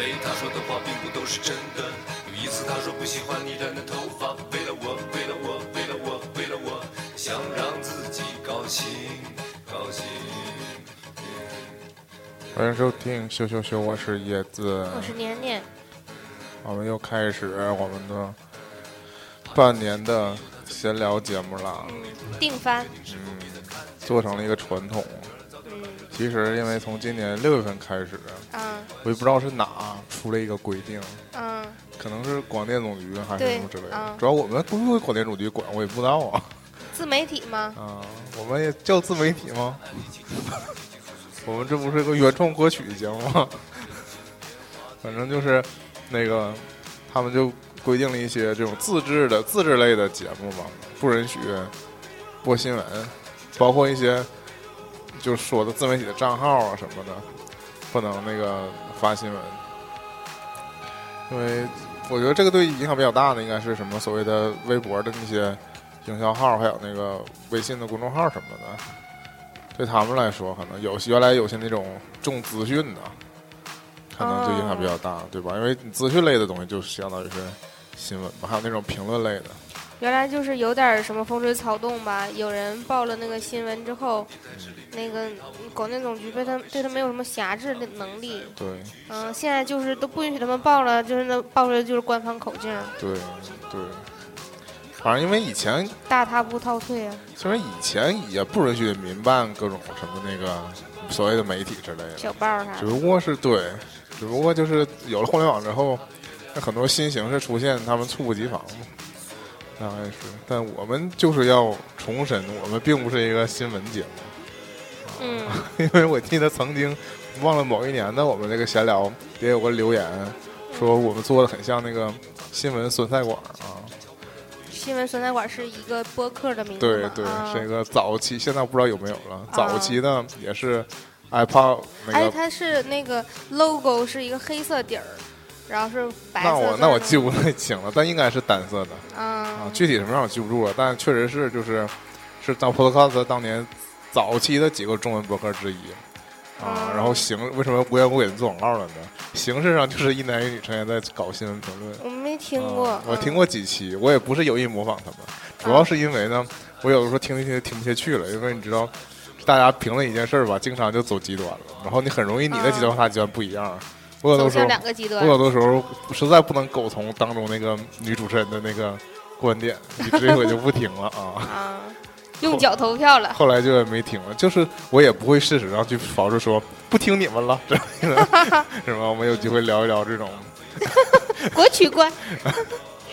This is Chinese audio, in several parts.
嘿，他说的话并不都是真的。有一次他说不喜欢你染的头发，为了我，为了我，为了我，为了我，想让自己高兴，高兴。欢迎收听羞羞羞，我是叶子，我是年年，我们又开始我们的半年的闲聊节目了，定番，做成了一个传统。嗯其实因为从今年六月份开始，嗯我也不知道是哪出了一个规定，嗯，可能是广电总局还是什么之类的嗯。主要我们归广电总局管，我也不知道啊。自媒体吗？啊，我们也叫自媒体吗？我们这不是个原创歌曲节目吗？反正就是那个，他们就规定了一些这种自制的自制类的节目嘛，不允许播新闻，包括一些就是说的自媒体的账号啊什么的，不能那个发新闻。因为我觉得这个对影响比较大的应该是什么所谓的微博的那些营销号，还有那个微信的公众号什么的。对他们来说，可能有原来有些那种重资讯的，可能就影响比较大，对吧？因为资讯类的东西就相当于是新闻嘛，还有那种评论类的，原来就是有点什么风吹草动吧，有人报了那个新闻之后，那个广电总局对他对他没有什么辖制的能力，对。嗯，现在就是都不允许他们报了，就是那报出来就是官方口径，对对。反正因为以前，大踏步倒退啊，其实以前也不允许民办各种什么那个所谓的媒体之类的，小报啥的，只不过是对，只不过就是有了互联网之后，那很多新形式出现，他们猝不及防嘛，大概是。但我们就是要重申，我们并不是一个新闻节目，嗯，因为我记得曾经忘了某一年的我们这个闲聊也有个留言，说我们做的很像那个新闻酸菜馆啊，新闻酸菜馆是一个播客的名字对对，是一个早期，现在不知道有没有了。早期呢也是 iPod 那哎，它是那个 logo 是一个黑色底儿，然后是白色那我那我记不太清了，但应该是单色的。啊啊，具体什么样我记不住了，但确实是就是是当 Podcast 当年早期的几个中文博客之一啊。嗯然后形为什么无缘无故给人做广告了呢？形式上就是一男一女成员在搞新闻评论。我没听过，啊我听嗯过几期，我也不是有意模仿他们，主要是因为呢，我有的时候听一听听不下去了，因为你知道。大家评论一件事儿吧，经常就走极端了，然后你很容易你的极端和他极端不一样。我有的时候两个极端我。有的时候实在不能苟同当中那个女主持人的那个观点，以至于我就不听了啊。啊，用脚投票了。后来就也没听了，就是我也不会事实上去 false 说不听你们了，这样的是吧？我们有机会聊一聊这种 国曲观，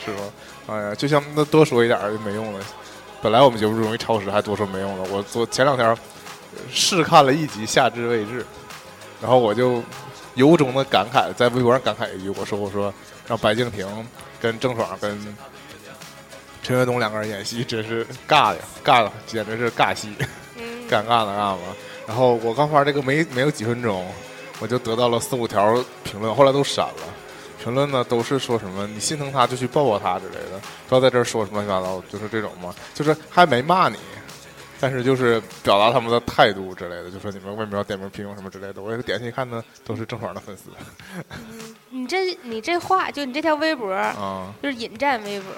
是吧？哎呀，就像那多说一点儿就没用了。本来我们节目容易超时，还多说没用了。我昨前两天呃试看了一集《夏至未至》，然后我就由衷的感慨，在微博上感慨一句，我说我说让白敬亭跟郑爽跟陈学冬两个人演戏，真是尬呀，尬的简直是尬戏，嗯，尴尬的尬嘛。然后我刚发这个没没有几分钟，我就得到了四五条评论，后来都删了。评论呢都是说什么你心疼他就去抱抱他之类的，不要在这儿说什么乱七八糟，就是这种嘛，就是还没骂你，但是就是表达他们的态度之类的，就说你们为什么要点名批评什么之类的。我点进去看呢，都是郑爽的粉丝你这你这话就你这条微博啊，就是引战微博，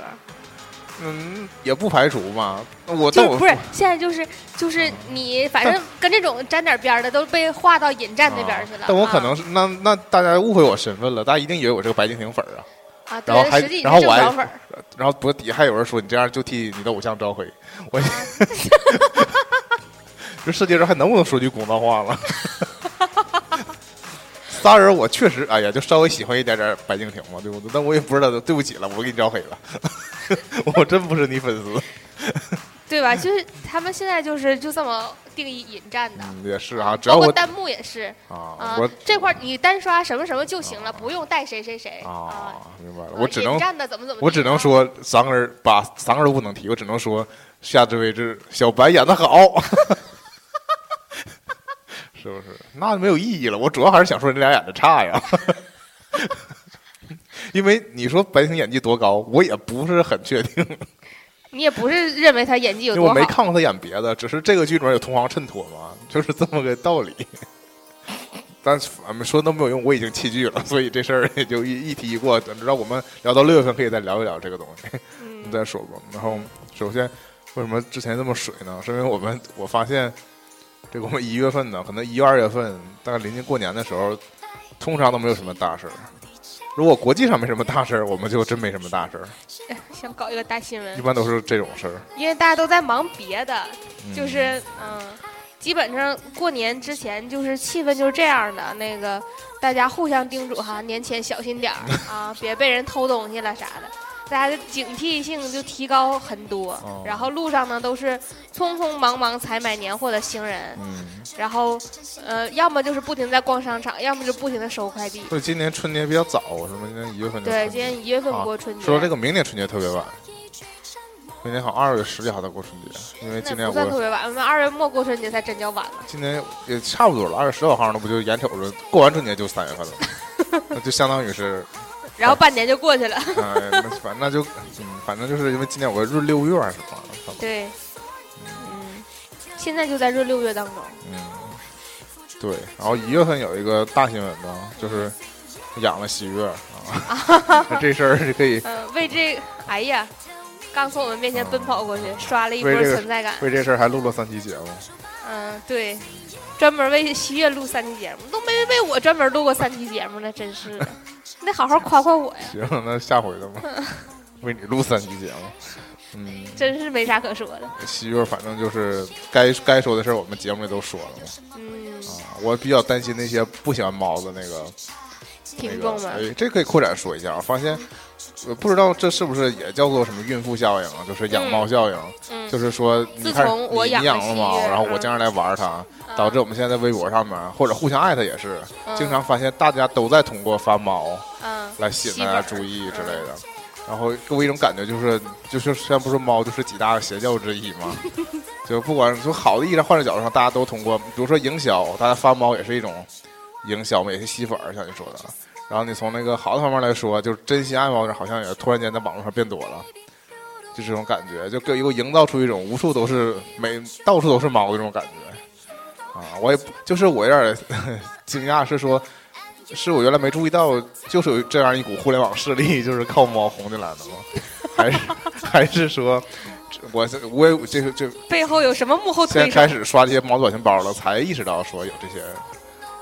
嗯，也不排除嘛。我就但我不是现在就是就是你反正跟这种沾点边儿的都被划到引战那边儿去了。啊但我可能啊是那那大家误会我身份了，大家一定以为我是个白敬亭粉儿啊。啊，然后还然后我还。然后不底下还有人说你这样就替你的偶像招黑，我 这世界上还能不能说句公道话了？仨人我确实哎呀，就稍微喜欢一点点白敬亭嘛，对不对？但我也不知道，对不起了，我给你招黑了，我真不是你粉丝。对吧？就是他们现在就是就这么定义引战的，嗯，也是啊，只要我包括弹幕也是。啊啊我，这块儿你单刷什么什么就行了，不用带谁谁谁。啊，明白了，啊我只能引战的怎么怎么地。啊，我只能说三个人把三个人不能提，我只能说夏至未至，小白演的好，是不是？那就没有意义了。我主要还是想说你俩演的差呀，因为你说白敬亭演技多高，我也不是很确定，你也不是认为他演技有因为我，没看过他演别的，只是这个剧里面有同行衬托嘛，就是这么个道理。但是俺们说都没有用，我已经弃剧了，所以这事儿也就一一提一过。等知道我们聊到六月份，可以再聊一聊这个东西，嗯，再说吧。然后首先为什么之前这么水呢？是因为我们我发现这个我们一月份呢，可能一月二月份，大概临近过年的时候，通常都没有什么大事儿。如果国际上没什么大事儿，我们就真没什么大事儿，想搞一个大新闻一，般都是这种事儿。因为大家都在忙别的，嗯就是嗯，基本上过年之前就是气氛就是这样的，那个大家互相叮嘱哈，年前小心点儿啊，别被人偷东西了啥的。大家的警惕性就提高很多，哦。然后路上呢都是匆匆忙忙采买年货的行人，嗯，然后，呃，要么就是不停在逛商场，要么就不停的收快递。所以今年春节比较早，是吗？今年一月份对，今年一月份啊过春节，说这个明年春节特别晚，明年好像二月十几号才过春节，因为今年那不算特别晚，我们二月末过春节才真叫晚了。今年也差不多了，二月十九号那不就眼瞅着过完春节就三月份了，那就相当于是，然后半年就过去了。哎，那反正那就，嗯，反正就是因为今年我闰六月还是什么，对，嗯，现在就在闰六月当中。嗯，对，然后一月份有一个大新闻呢，就是养了喜悦啊，这事儿是可以嗯、为这，哎呀，刚从我们面前奔跑过去，刷了一波存在感。为这事儿还录了三期节目，嗯，对，专门为西月录三期节目，都没为我专门录过三期节目呢，真是的。你得好好夸夸我呀，行，那下回的吧，为你录三期节目，嗯。真是没啥可说的。西月，反正就是该该说的事儿，我们节目里都说了嘛。嗯，啊，我比较担心那些不喜欢猫的那个听众们，那个，哎，这可以扩展说一下。我发现，我不知道这是不是也叫做什么孕妇效应啊？就是养猫效应，嗯，就是说，你看自从我你养了猫，然后我嗯经常来玩它，导致我们现在在微博上面或者互相艾特也是，嗯经常发现大家都在通过发猫嗯来吸引大家注意之类嗯的。然后给我一种感觉，就是就是虽然不是猫，就是几大邪教之一嘛。就不管从好的意义上、坏的角度上，大家都通过，比如说营销，大家发猫也是一种营销嘛，也是吸粉，像你说的。然后你从那个好的方面来说，就是真心爱猫的人好像也突然间在网络上变多了，就这种感觉，就给给我营造出一种无处都是每到处都是猫的这种感觉。啊，我也不就是我有点惊讶，是说。是我原来没注意到，就是有这样一股互联网势力，就是靠猫红进来的吗？还是 还是说，我这我也这个这背后有什么幕后现在推手？开始刷这些猫表情包了，才意识到说有这些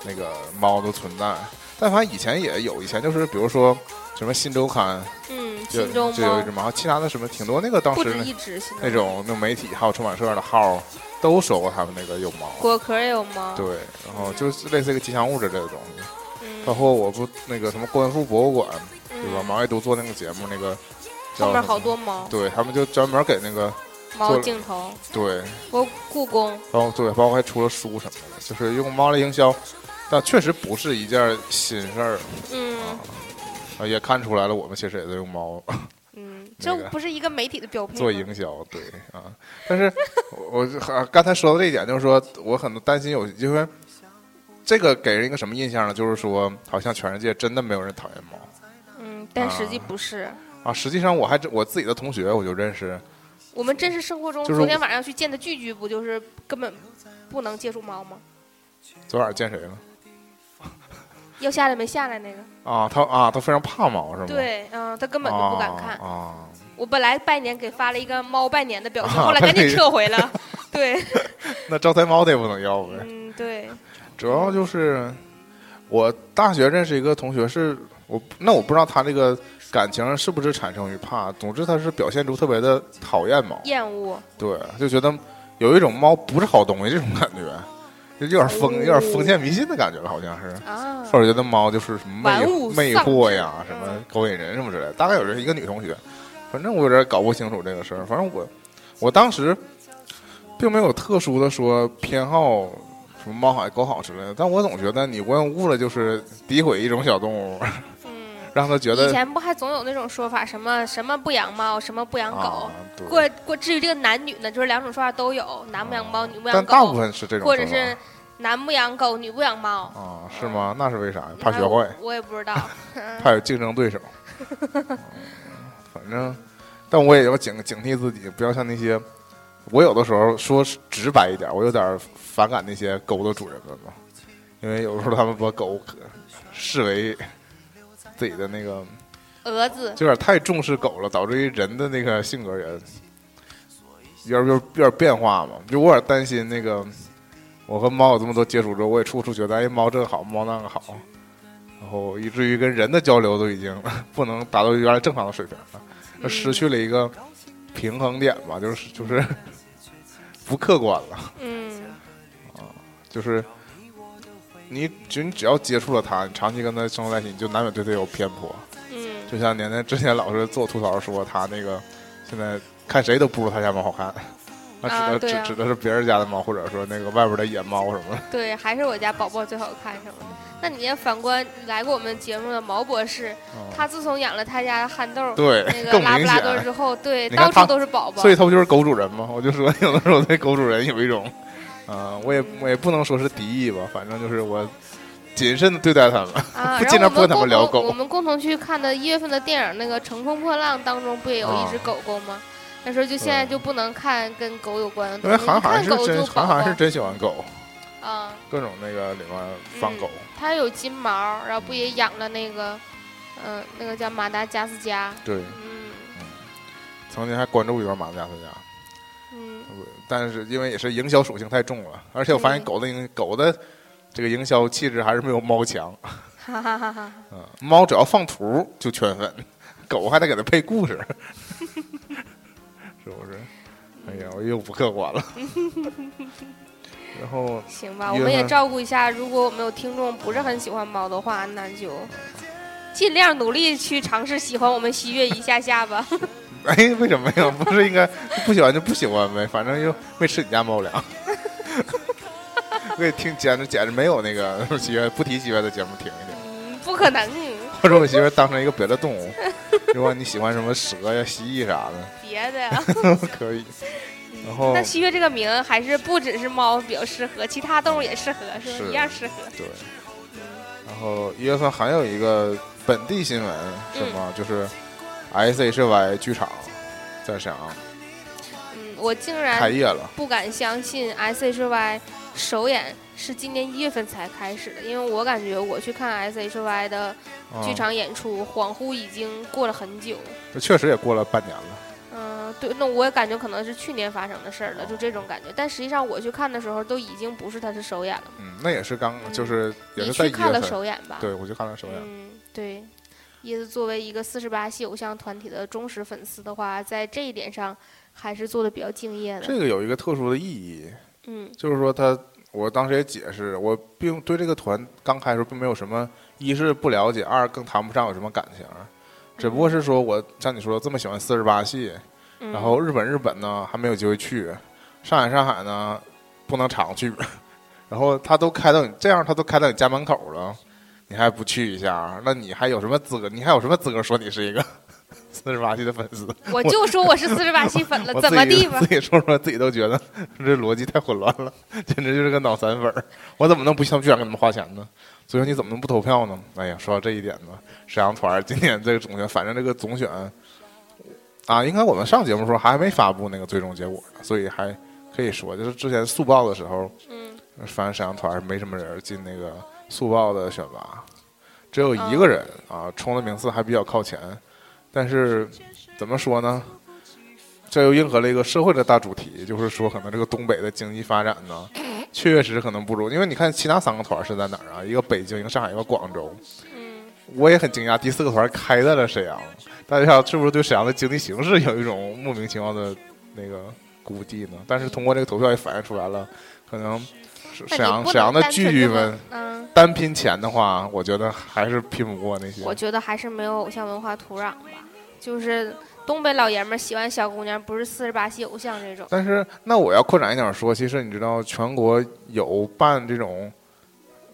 那个猫的存在。但凡以前也有，以前就是比如说什么新周刊嗯，就心中猫就有一只猫，其他的什么挺多那个当时那种那种媒体还有出版社的号都说过他们那个有猫。果壳也有猫，对，然后就是类似一个吉祥物之类的东西。包嗯，括我不那个什么观复博物馆，对吧？嗯毛爱读做那个节目，那个叫后面好多猫，对他们就专门给那个猫镜头，对，包故宫，包括对，包括还出了书什么的，就是用猫来营销，但确实不是一件新事儿嗯啊，也看出来了，我们其实也在用猫 嗯，这不是一个媒体的标配做营销，对啊。但是我刚才说到这一点，就是说我很担心有，因为这个给人一个什么印象呢？就是说，好像全世界真的没有人讨厌猫嗯，但实际啊不是。啊。实际上，我还真我自己的同学我就认识。我们真实生活中，就是昨天晚上去见的聚聚，不就是根本不能接触猫吗？昨晚见谁了？要下来没下来那个？啊，他啊，他非常怕猫是吗？对，嗯，他根本就不敢看。啊。啊我本来拜年给发了一个猫拜年的表情，啊后来赶紧撤回了。对，那招财猫他也不能要呗。嗯，对，主要就是我大学认识一个同学是，我那我不知道他这个感情是不是产生于怕，总之他是表现出特别的讨厌猫，厌恶。对，就觉得有一种猫不是好东西这种感觉，就有点封有点封建迷信的感觉了，好像是。啊，或者觉得猫就是什么魅魅惑呀，什么嗯勾引人什么之类的。大概有这一个女同学，反正我有点搞不清楚这个事儿。反正我我当时并没有特殊的说偏好什么猫好狗好之类的，但我总觉得你无缘无故的就是诋毁一种小动物，嗯，让他觉得以前不还总有那种说法，什么什么不养猫，什么不养狗啊。，过过，至于这个男女呢，就是两种说法都有，男不养猫，女不养狗，但大部分是这种，或者是男不养狗，女不养猫。啊，是吗？那是为啥？怕学哎坏，我也不知道。怕有竞争对手。嗯 反正，但我也要警警惕自己，不要像那些。我有的时候说直白一点，我有点反感那些狗的主人们嘛，因为有时候他们把狗视为自己的那个，蛾子，就有点太重视狗了，导致于人的那个性格也有点有有点变化嘛。就我有点担心那个，我和猫有这么多接触之后，我也处处觉得哎，猫这个好，猫那个好，然后以至于跟人的交流都已经 不能达到原来正常的水平了，就失去了一个平衡点吧，就是就是 不客观了。嗯就是你只你只要接触了他，你长期跟他生活在一起，你就难免对他有偏颇。嗯就像年年之前老是做吐槽说他那个现在看谁都不如他家猫好看，那指的、指指的是别人家的猫，或者说那个外边的野猫什么的。对，还是我家宝宝最好看什么的。那你也反观来过我们节目的毛博士，嗯他自从养了他家的憨豆，对那个拉布拉多之后，对，到处都是宝宝所。以他不就是狗主人吗？我就说 有的时候对狗主人有一种，啊、我也我也不能说是敌意吧，反正就是我谨慎的对待他们。啊，不然尽量不跟他们聊狗我们共同去看的一月份的电影那个《乘风破浪》当中，不也有一只啊狗狗吗？那时候就现在就不能看跟狗有关的因为韩寒是真，韩寒是真喜欢狗，啊，各种那个里面放狗。他有金毛，然后不也养了那个，嗯、那个叫马达加斯加，对，嗯曾经还关注一段马达加斯加。嗯但是因为也是营销属性太重了，而且我发现嗯狗的营狗的这个营销气质还是没有猫强。哈哈哈哈，嗯，猫只要放图就圈粉，狗还得给它配故事，是不是？哎呀，我又不客观了。然后行吧，我们也照顾一下。如果我们有听众不是很喜欢猫的话，那就尽量努力去尝试喜欢我们喜悦一下下吧。哎，为什么呀？不是应该不喜欢就不喜欢呗？反正又没吃你家猫粮。我也听简直简直没有那个喜悦不提喜悦的节目听一听。嗯，不可能，或者我媳妇当成一个别的动物，如果你喜欢什么蛇呀、蜥蜴啥的，别的呀。可以。然后那西月这个名还是不只是猫比较适合，其他动物也适合，是吧？是一样适合。对，然后一月份还有一个本地新闻什么？就是 S H Y 剧场在沈阳嗯，我竟开然业了，不敢相信 S H Y 首演是今年一月份才开始的，因为我感觉我去看 S H Y 的嗯剧场演出，恍惚已经过了很久。这确实也过了半年了。嗯，对，那我也感觉可能是去年发生的事儿了，就这种感觉。但实际上我去看的时候，都已经不是他是首演了。嗯，那也是刚嗯就是也是在一去看了，首演吧？对我去看了首演。嗯，对。椰子作为一个四十八系偶像团体的忠实粉丝的话，在这一点上还是做的比较敬业的。这个有一个特殊的意义，嗯就是说他，我当时也解释，我并对这个团刚开始并没有什么，一是不了解，二更谈不上有什么感情，只不过是说我像你说的这么喜欢四十八系，嗯，然后日本日本呢还没有机会去，上海上海呢不能常去，然后他都开到你这样，他都开到你家门口了，你还不去一下，那你还有什么资格？你还有什么资格说你是一个 四十八期的粉丝？我就说我是四十八期粉了，怎么地吧自己说说自己都觉得这逻辑太混乱了，简直就是个脑残粉儿。我怎么能不想不想给他们花钱呢？所以说你怎么能不投票呢？哎呀，说到这一点呢，沈阳团今年这个总选，反正这个总选啊，应该我们上节目的时候还没发布那个最终结果呢，所以还可以说，就是之前速报的时候，嗯反正沈阳团没什么人进那个速报的选拔，只有一个人啊，冲的名次还比较靠前，但是怎么说呢？这又应和了一个社会的大主题，就是说，可能这个东北的经济发展呢，确实可能不如，因为你看其他三个团是在哪儿啊？一个北京，一个上海，一个广州。我也很惊讶，第四个团开在了沈阳，大家是不是对沈阳的经济形势有一种莫名其妙的那个估计呢？但是通过这个投票也反映出来了，可能沈阳沈阳的能单纯地剧们嗯，单拼钱的话，我觉得还是拼不过那些。我觉得还是没有偶像文化土壤吧，就是东北老爷们儿喜欢小姑娘，不是四十八系偶像这种。但是，那我要扩展一点说，其实你知道，全国有办这种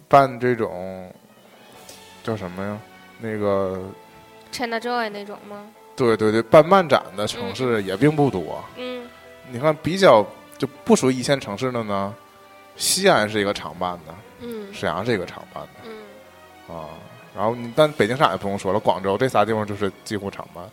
办这种叫什么呀？那个 China Joy 那种吗？对对对，办漫展的城市也并不多。嗯你看，比较就不属于一线城市的呢，西安是一个常办的，嗯沈阳是一个常办的嗯，啊。然后你但北京、上海不用说了，广州这仨地方就是几乎常办。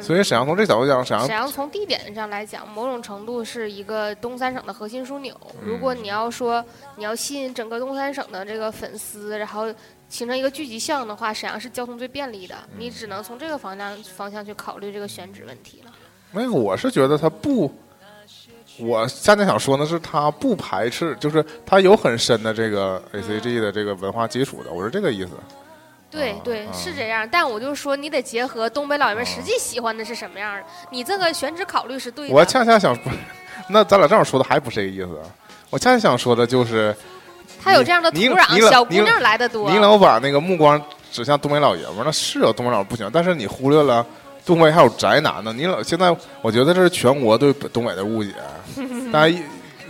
所以沈阳从这角度讲，沈阳沈阳从地点上来讲，某种程度是一个东三省的核心枢纽。如果你要说你要吸引整个东三省的这个粉丝，然后形成一个聚集项的话，沈阳是交通最便利的。你只能从这个方向方向去考虑这个选址问题了。那个我是觉得它不，我恰恰想说的是他不排斥，就是他有很深的这个 A C G 的这个文化基础的，我是这个意思。啊对对，啊是这样。但我就说，你得结合东北老爷们实际喜欢的是什么样的。你这个选址考虑是对的。我恰恰想，那咱俩这样说的还不是这个意思。我恰恰想说的就是，他有这样的土壤，小姑娘来的多。你老把那个目光指向东北老爷们儿，那是有东北老爷们儿不行，但是你忽略了东北还有宅男呢。你老现在，我觉得这是全国对东北的误解。大家一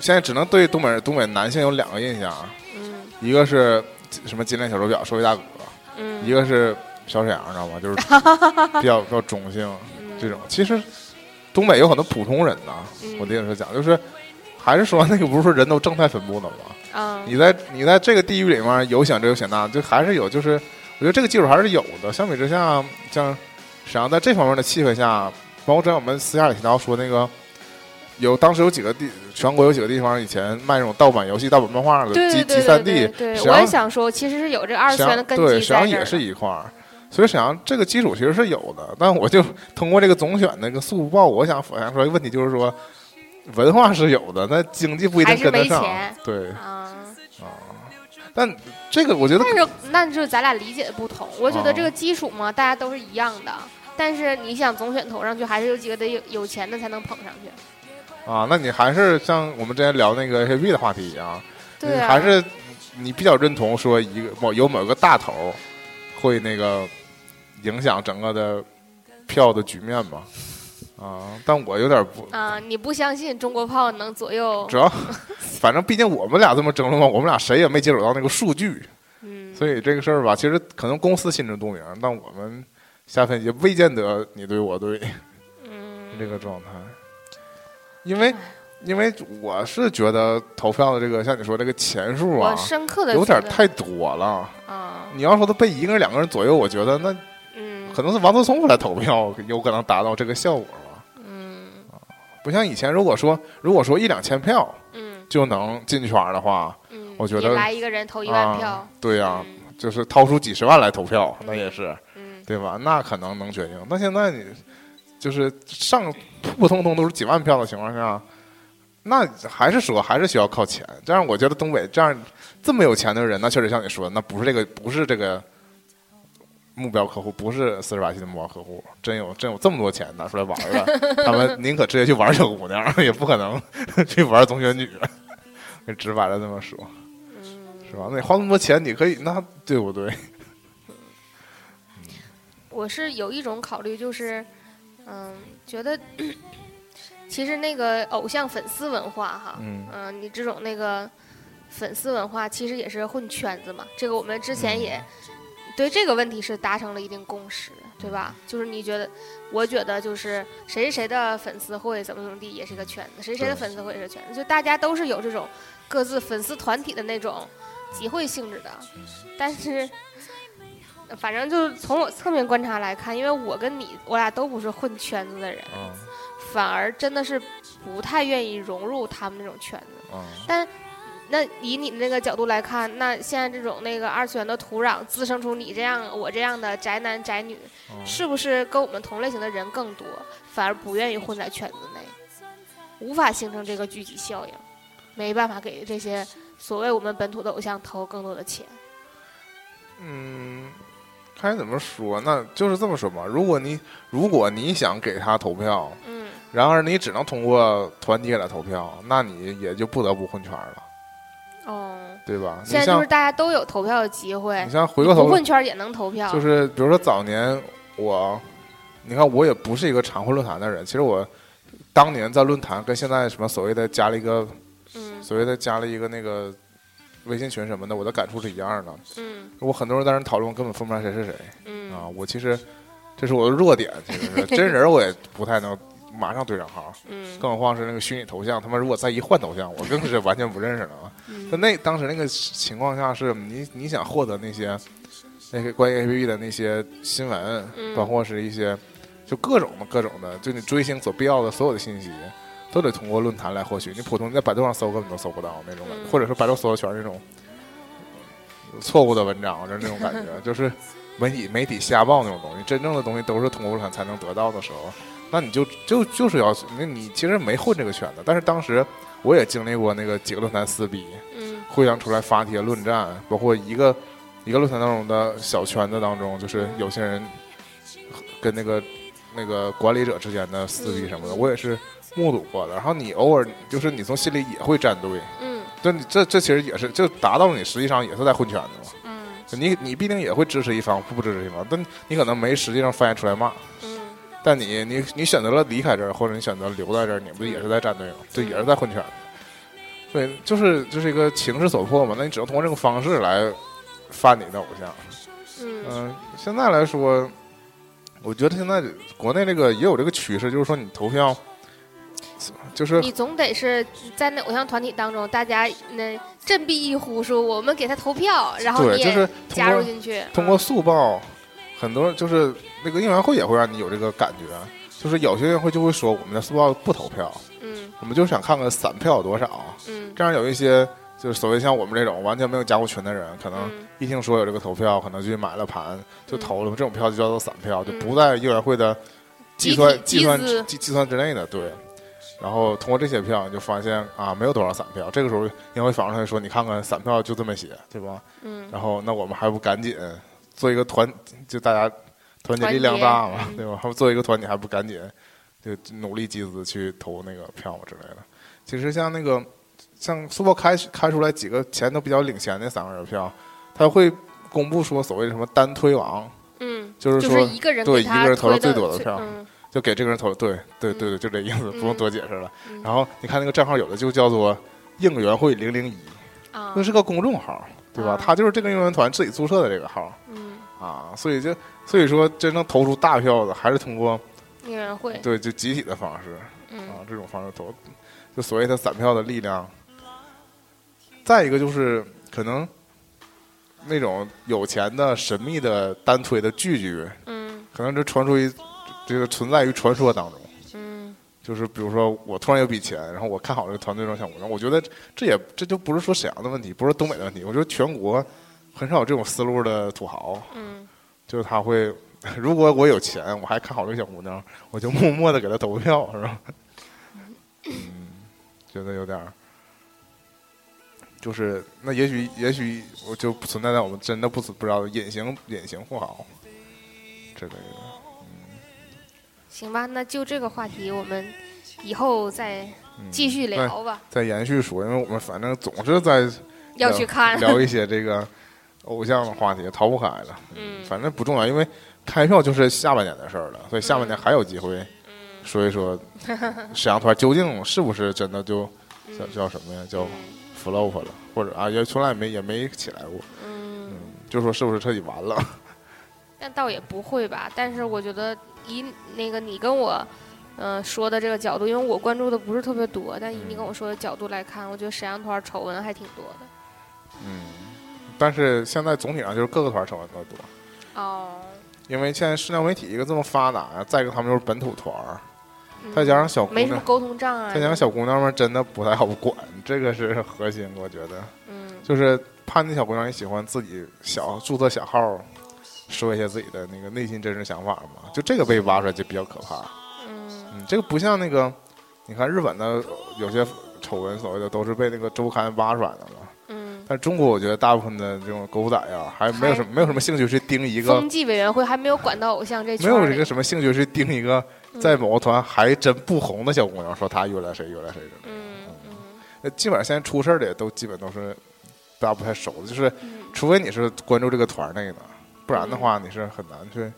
现在只能对东北东北男性有两个印象，嗯一个是什么金链小手表、收费大哥，嗯，一个是小沈阳，知道吗？就是 比较比较中性嗯这种。其实东北有很多普通人呐，嗯我的意思是讲，就是还是说那个不是说人都正态分布的吗？嗯你在你在这个地域里面有想这有想那，就还是有，就是我觉得这个技术还是有的。相比之下，像沈阳在这方面的气氛下，包括之前我们私下里提到说那个。有当时有几个地，全国有几个地方以前卖那种盗版游戏、盗版漫画的集集散地，我也想说，其实是有这个二次元的根对基沈阳也是。一块儿，所以沈阳这个基础其实是有的。但我就 通过这个总选那个速报，我想反映出来问题，就是说文化是有的，但经济不一定跟得上。对，啊，但这个我觉得但是那就是咱俩理解的不同。我觉得哦这个基础嘛，大家都是一样的。但是你想总选投上去，还是有几个得有有钱的才能捧上去。啊，那你还是像我们之前聊那个 A P 的话题一样，对啊，你还是你比较认同说一个某有某个大头会那个影响整个的票的局面吧？啊，但我有点不，啊，你不相信中国炮能左右主？要 反正毕竟我们俩这么争论嘛，我们俩谁也没接触到那个数据，嗯，所以这个事儿吧，其实可能公司心知肚明，但我们下分析未见得你对我对嗯，这个状态，因为因为我是觉得投票的这个像你说这个钱数啊，深刻的有点太多了。啊，你要说他被一个人、两个人左右，我觉得那嗯，可能是王思聪过来投票，有可能达到这个效果不像以前，如果说如果说一两千票嗯就能进圈儿的话，嗯，我觉得来一个人投一万票啊，，对呀、嗯就是掏出几十万来投票，那也是嗯对吧？那可能能决定。那现在你就是上普普通通都是几万票的情况下，那还是说还是需要靠钱。这样我觉得东北这样这么有钱的人，那确实像你说的，那不是这个不是这个目标客户，不是四十把戏的目标客户。真有真有这么多钱拿出来玩儿了，他们宁可直接去玩小姑娘，也不可能 去玩总选举。直白的这么说，嗯，是吧？那你花那么多钱，你可以那对不对？我是有一种考虑，就是嗯，觉得 其实那个偶像粉丝文化哈，嗯嗯，你这种那个粉丝文化其实也是混圈子嘛。这个我们之前也对这个问题是达成了一定共识，对吧？就是你觉得，我觉得就是谁谁谁的粉丝会怎么怎么地，也是一个圈子；谁谁的粉丝会也是圈子，就大家都是有这种各自粉丝团体的那种集会性质的。但是，反正就是从我侧面观察来看，因为我跟你，我俩都不是混圈子的人，嗯反而真的是不太愿意融入他们那种圈子。嗯。但那以你的那个角度来看，那现在这种那个二次元的土壤滋生出你这样我这样的宅男宅女，嗯是不是跟我们同类型的人更多，反而不愿意混在圈子内，无法形成这个聚集效应，没办法给这些所谓我们本土的偶像投更多的钱。嗯，看你怎么说？那就是这么说吧。如果你如果你想给他投票，嗯然而你只能通过团体给他投票，那你也就不得不混圈了，哦，对吧？现在就是大家都有投票的机会你，像回过头，混圈也能投票，就是比如说早年我，你看我也不是一个常混论坛的人，其实我当年在论坛跟现在什么所谓的加了一个嗯所谓的加了一个那个微信群什么的，我的感触是一样的。嗯我很多人在那讨论，根本分不出来谁是谁。嗯啊，我其实这是我的弱点，其实是真人我也不太能马上对上号，嗯更何况是那个虚拟头像，他们如果再一换头像，我更是完全不认识了啊。那当时那个情况下，是你你想获得那些那些关于 A P P 的那些新闻，嗯包括是一些就各种的各种的，就你追星所必要的所有的信息，都得通过论坛来获取。你普通你在百度上搜根本都搜不到那种感觉，嗯或者说百度搜的全是那种错误的文章，就是那种感觉，就是媒体媒体瞎报那种东西。真正的东西都是通过论坛才能得到的时候，那你就就就是要那你其实没混这个圈子，但是当时我也经历过那个几个论坛撕逼，嗯互相出来发帖论战，包括一个一个论坛当中的小圈子当中，就是有些人跟那个那个管理者之间的撕逼什么的，嗯我也是目睹过的。然后你偶尔就是你从心里也会站队，嗯这你这这其实也是就达到了你实际上也是在混圈子嘛。嗯你你必定也会支持一方，不支持一方，但你可能没实际上发言出来骂。嗯但你你你选择了离开这儿，或者你选择留在这儿，你不也是在站队吗？对，也是在混圈子。对，就是就是一个情势所迫嘛。那你只能通过这种方式来翻你的偶像。嗯嗯、现在来说，我觉得现在国内这个也有这个趋势，就是说你投票，就是你总得是在那偶像团体当中，大家那振臂一呼说我们给他投票，然后对，你也就是加入进去，通过嗯速报，很多就是那个应援会也会让你有这个感觉，就是有些应援会就会说我们的速报不投票，嗯我们就想看看散票有多少。嗯这样有一些就是所谓像我们这种完全没有加过群的人，可能嗯一听说有这个投票，可能就去买了盘就投了，这种票就叫做散票，就嗯不在应援会的计算计算计计算之内的，对。然后通过这些票，你就发现啊，没有多少散票。这个时候，应援会反过来说：“你看看散票就这么些，对吧？”嗯然后，那我们还不赶紧做一个团，就大家团结力量大嘛，对吧？还不做一个团体，还不赶紧就努力集资去投那个票之类的。其实像那个像苏博开开出来几个钱都比较领先的三个人票，他会公布说所谓的什么单推王，嗯，就是说就是一个人对一个人投了最多的票嗯就给这个人投，对对对对，嗯就这意思，不用嗯多解释了。嗯然后你看那个账号有的就叫做应援会零零一，啊那是个公众号，对吧？啊他就是这个应援团自己注册的这个号。嗯啊，所以就所以说，真正投出大票的还是通过应援会对就集体的方式嗯啊，这种方式投，就所谓的散票的力量。再一个就是可能那种有钱的神秘的单推的聚聚，嗯可能就传出于这个存在于传说当中。嗯就是比如说，我突然有笔钱，然后我看好这个团队中小股东，我觉得这也这就不是说沈阳的问题，不是东北的问题，我觉得全国很少有这种思路的土豪。嗯就是他会，如果我有钱，我还看好这个小姑娘，我就默默的给她投票，是吧？嗯，觉得有点儿，就是那也许也许我就不存在在我们真的不知不知道隐形隐形富豪之类的。行吧，那就这个话题我们以后再嗯继续聊吧，再延续说，因为我们反正总是在要去看聊一些这个偶像的话题，逃不开了。嗯反正不重要，因为开票就是下半年的事儿了，所以下半年还有机会嗯说一说 沈阳团究竟是不是真的就叫叫什么呀？叫 flop 了，或者啊也从来也没也没起来过，嗯，就说是不是彻底完了？但倒也不会吧。但是我觉得以那个你跟我，呃说的这个角度，因为我关注的不是特别多，但以你跟我说的角度来看，我觉得沈阳团丑闻还挺多的。嗯，但是现在总体上就是各个团丑闻都多，哦，因为现在社交媒体一个这么发达呀，再一个他们又是本土团儿，嗯再加上小姑娘，没什么沟通障碍，再加上小姑娘们真的不太好管，这个是核心，我觉得。嗯就是怕那小姑娘也喜欢自己小注册小号，说一些自己的那个内心真实想法嘛，就这个被挖出来就比较可怕。嗯嗯，这个不像那个，你看日本的有些丑闻，所谓的都是被那个周刊挖出来的嘛。嗯，但中国我觉得大部分的这种狗仔啊，还没有什么没有什么兴趣去盯一个风，纪委员会还没有管到偶像这没有这个什么兴趣去盯一个在某个团还真不红的小姑娘，说她约了谁约了谁的。嗯嗯那基本上现在出事儿的也都基本都是大家不太熟的，就是嗯除非你是关注这个团内的，不然的话你是很难去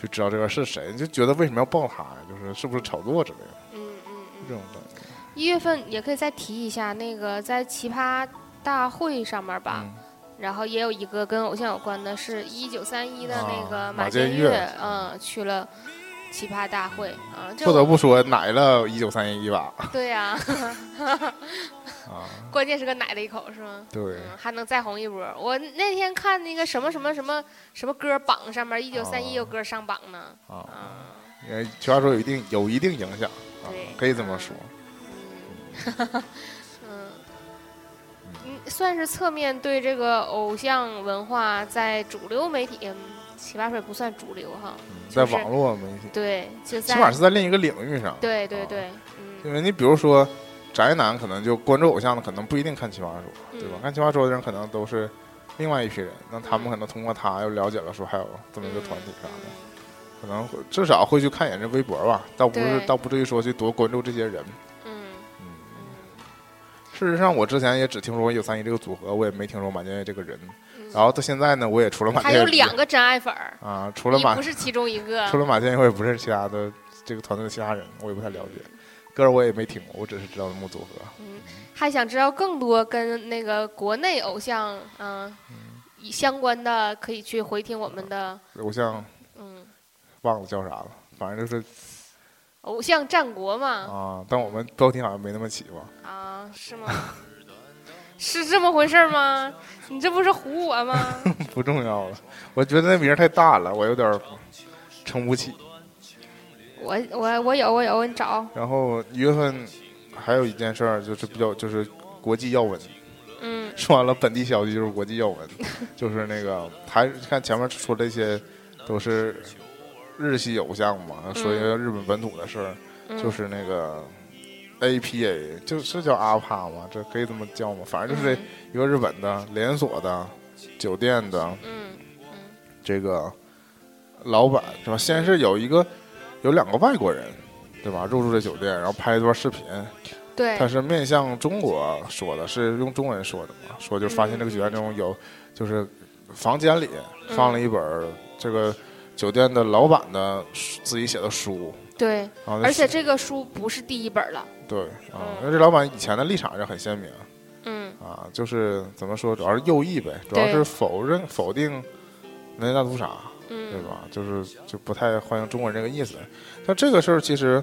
去知道这个是谁，你就觉得为什么要报他呀？就是是不是炒作之类的嗯嗯这嗯。种感觉。一月份也可以再提一下那个在奇葩大会上面吧，嗯。然后也有一个跟偶像有关的，是一九三一的那个啊马健建岳。嗯，去了奇葩大会啊，不得不说，奶了一九三一一把对呀、啊！关键是个奶了一口是吗？对，嗯，还能再红一波。我那天看那个什么什么什么什么歌榜上面，一九三一有歌上榜呢。啊，啊，因为奇葩说有一定有一定影响啊对，可以这么说。嗯，嗯，算是侧面对这个偶像文化在主流媒体，嗯奇葩说也不算主流哈，就是在网络媒体，对，就起码是在另一个领域上。啊对对对，嗯因为你比如说，宅男可能就关注偶像的，可能不一定看奇葩说，对吧？嗯看奇葩说的人可能都是另外一批人，那他们可能通过他又了解了说还有这么一个团体啥的，可能会至少会去看一眼这微博吧，倒不是倒不至于说去多关注这些人。事实上我之前也只听说过九三一这个组合，我也没听说马建岳这个人。嗯然后到现在呢，我也除了马还有两个真爱粉儿，啊，除了马不是其中一个除，了马建岳，我也不认识其他的这个团队的其他人，我也不太了解。歌儿我也没听过，我只是知道木组合。嗯，还想知道更多跟那个国内偶像嗯相关的，可以去回听我们的偶像嗯忘了叫啥了，反正就是偶像战国嘛啊，但我们标题好像没那么起吧？啊是吗？是这么回事儿吗？你这不是唬我吗？不重要了，我觉得那名儿太大了，我有点儿撑不起。我我我有我有，你找然后一月份还有一件事儿，就是比较就是国际要闻，嗯说完了本地消息就是国际要闻，就是那个还看前面说这些都是日系偶像嘛，说一个日本本土的事儿，嗯就是那个 APA，就是叫阿帕嘛，这可以这么叫吗？反正就是嗯一个日本的连锁的酒店的嗯这个老板是吧？先是有一个有两个外国人，对吧？入住这酒店，然后拍一段视频，对他是面向中国说的，是用中文说的嘛？说就发现这个酒店中有，就是房间里放了一本儿这个酒店的老板的书自己写的书，对，而且这个书不是第一本了，对啊，嗯。因为这老板以前的立场是很鲜明。嗯。啊，就是怎么说，主要是右翼呗，主要是否认否定南京大屠杀，对嗯吧？就是就不太欢迎中国人这个意思。像这个事儿其实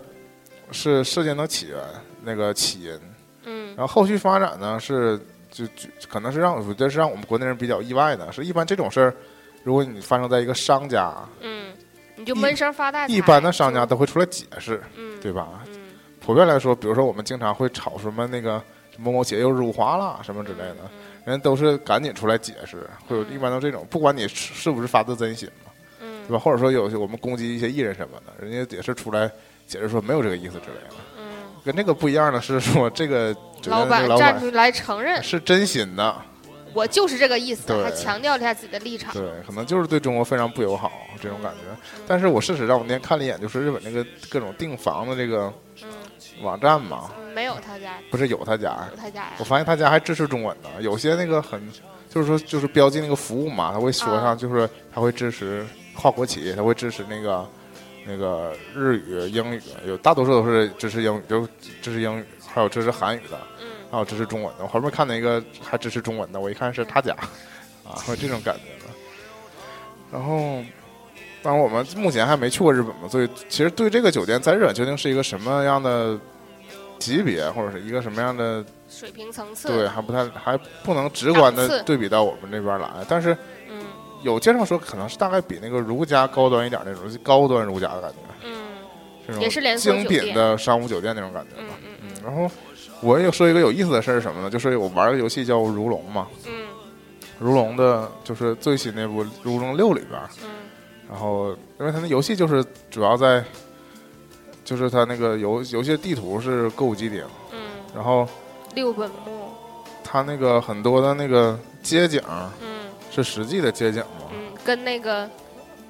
是事件的起源，那个起因，嗯。然后后续发展呢是就就可能是让我觉得是让我们国内人比较意外的，是一般这种事儿，如果你发生在一个商家，嗯，你就闷声发大财。一般的商家都会出来解释，嗯对吧？嗯普遍来说，比如说我们经常会炒什么那个某某姐又辱华了什么之类的，嗯人都是赶紧出来解释，会有嗯一般都这种，不管你是是不是发自真心嘛，嗯对吧？或者说有些我们攻击一些艺人什么的，人家也是出来解释说没有这个意思之类的。嗯，跟这个不一样的是说，这个老板站出来承认是真心的，我就是这个意思，对。还强调了一下自己的立场。对，可能就是对中国非常不友好这种感觉。但是我事实上我那天看了一眼，就是日本那个各种订房的这个嗯。网站嘛，嗯，没有他家，不是有他家，有他家。呀我。发现他家还支持中文的，有些那个很就是说就是标记那个服务嘛，他会说啊上就是他会支持跨国企，他会支持那个那个日语、英语，有大多数都是支持英语，就支持英语，还有支持韩语的，嗯还有支持中文的。我后面看到一个还支持中文的，我一看是他家，啊，会有这种感觉的。然后，当然我们目前还没去过日本嘛，所以其实对这个酒店在日本究竟是一个什么样的级别，或者是一个什么样的水平层次。对，还不太还不能直观的对比到我们这边来。但是嗯有介绍说，可能是大概比那个如家高端一点那种高端如家的感觉，嗯这种也是连锁精酒店品的商务酒店那种感觉嗯吧。嗯然后我也说一个有意思的事儿是什么呢？就是我玩个游戏叫《如龙》嘛，嗯《如龙》的就是最新那部《如龙六》里边儿，嗯然后因为它那游戏就是主要在，就是它那个游游戏的地图是歌舞伎町，嗯然后嗯，六本木。它那个很多的那个街景嗯是实际的街景嘛，嗯，跟那个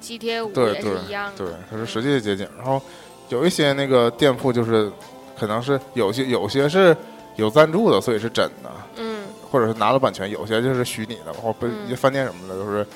GTA 五也对对是一样的。对，它是实际的街景。然后有一些那个店铺就是可能是有些有些是有赞助的，所以是真的，嗯。或者是拿了版权；有些就是虚拟的，或不嗯。一些饭店什么的都是，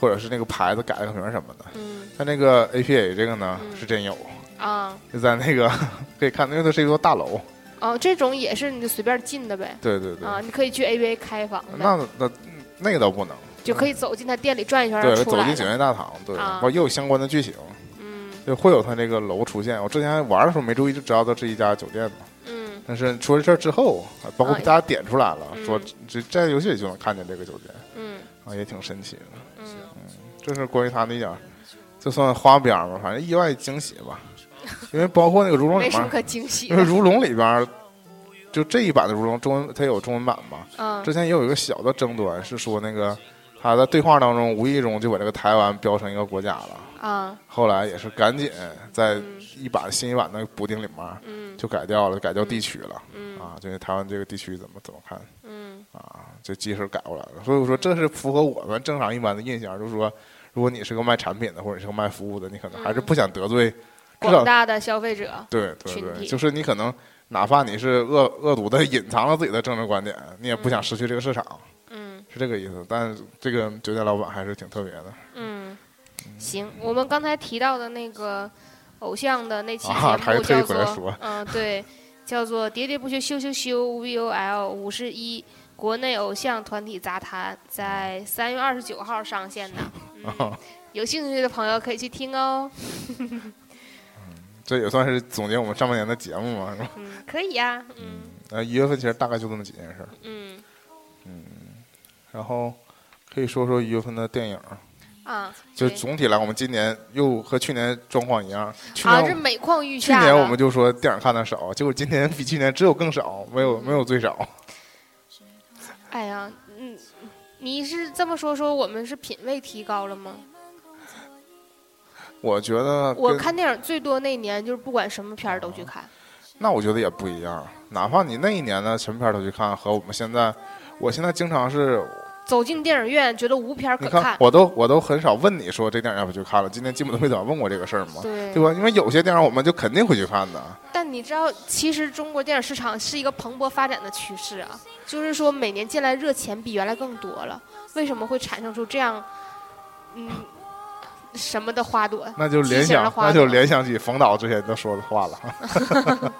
或者是那个牌子改了个名什么的。嗯。但那个 APA 这个呢嗯。是真有，啊。就在那个 可以看，因为它是一座大楼。哦，这种也是你就随便进的呗。对对对，啊，你可以去 ABA 开房，那那那个倒不能，就可以走进他店里转一圈对，走进景了。业大堂，对，啊。包括也有相关的剧情，嗯就会有它这个楼出现。我之前玩的时候没注意，就知道它是一家酒店嘛。嗯但是出了这事儿之后，啊包括啊大家点出来了，嗯说这在游戏里就能看见这个酒店嗯啊，也挺神奇的。嗯这是关于它那点儿就算花边儿吧，反正意外惊喜吧。因为包括那个如龙里面，没什么可惊喜因为。如龙里边，就这一版的如龙中文它有中文版嘛，嗯之前也有一个小的争端，是说那个他在对话当中无意中就把这个台湾标成一个国家了。啊后来也是赶紧在嗯。一版新一版的补丁里面嗯。就改掉了，改掉地区了嗯。啊，就是台湾这个地区怎么怎么看嗯。啊，就及时改过来了。所以我说这是符合我们正常一般的印象，就是说，如果你是个卖产品的或者是个卖服务的，你可能还是不想得罪，广大的消费者，对对对，就是你可能哪怕你是恶恶毒的隐藏了自己的政治观点，你也不想失去这个市场，嗯。是这个意思。但是这个酒店老板还是挺特别的嗯，行，我们刚才提到的那个偶像的那期节目叫做嗯对，叫做《喋喋不休羞羞羞 VOL 五十一国内偶像团体杂谈》，在三月二十九号上线的。嗯有兴趣的朋友可以去听哦。这也算是总结我们上半年的节目嘛，是吧？嗯，可以呀、嗯呃，一月份其实大概就这么几件事儿，嗯然后可以说说一月份的电影。啊，就总体来，我们今年又和去年状况一样。去啊，年这每况愈下去。年我们就说电影看的少，结果今年比去年只有更少，没有没有最少。哎呀，嗯，你是这么说说我们是品味提高了吗？我觉得我看电影最多那年就是不管什么片儿都去看。那我觉得也不一样。哪怕你那一年的什么片儿都去看，和我们现在，我现在经常是，走进电影院觉得无片可看看，我都我都很少问你说这电影要不去看了，今天基本都没怎么问过这个事儿嘛，对对吧？因为有些电影我们就肯定会去看的。但你知道，其实中国电影市场是一个蓬勃发展的趋势啊，就是说每年进来热钱比原来更多了。为什么会产生出这样，嗯，什么的花朵？那就联想，那就联想起冯导之前都说的话了。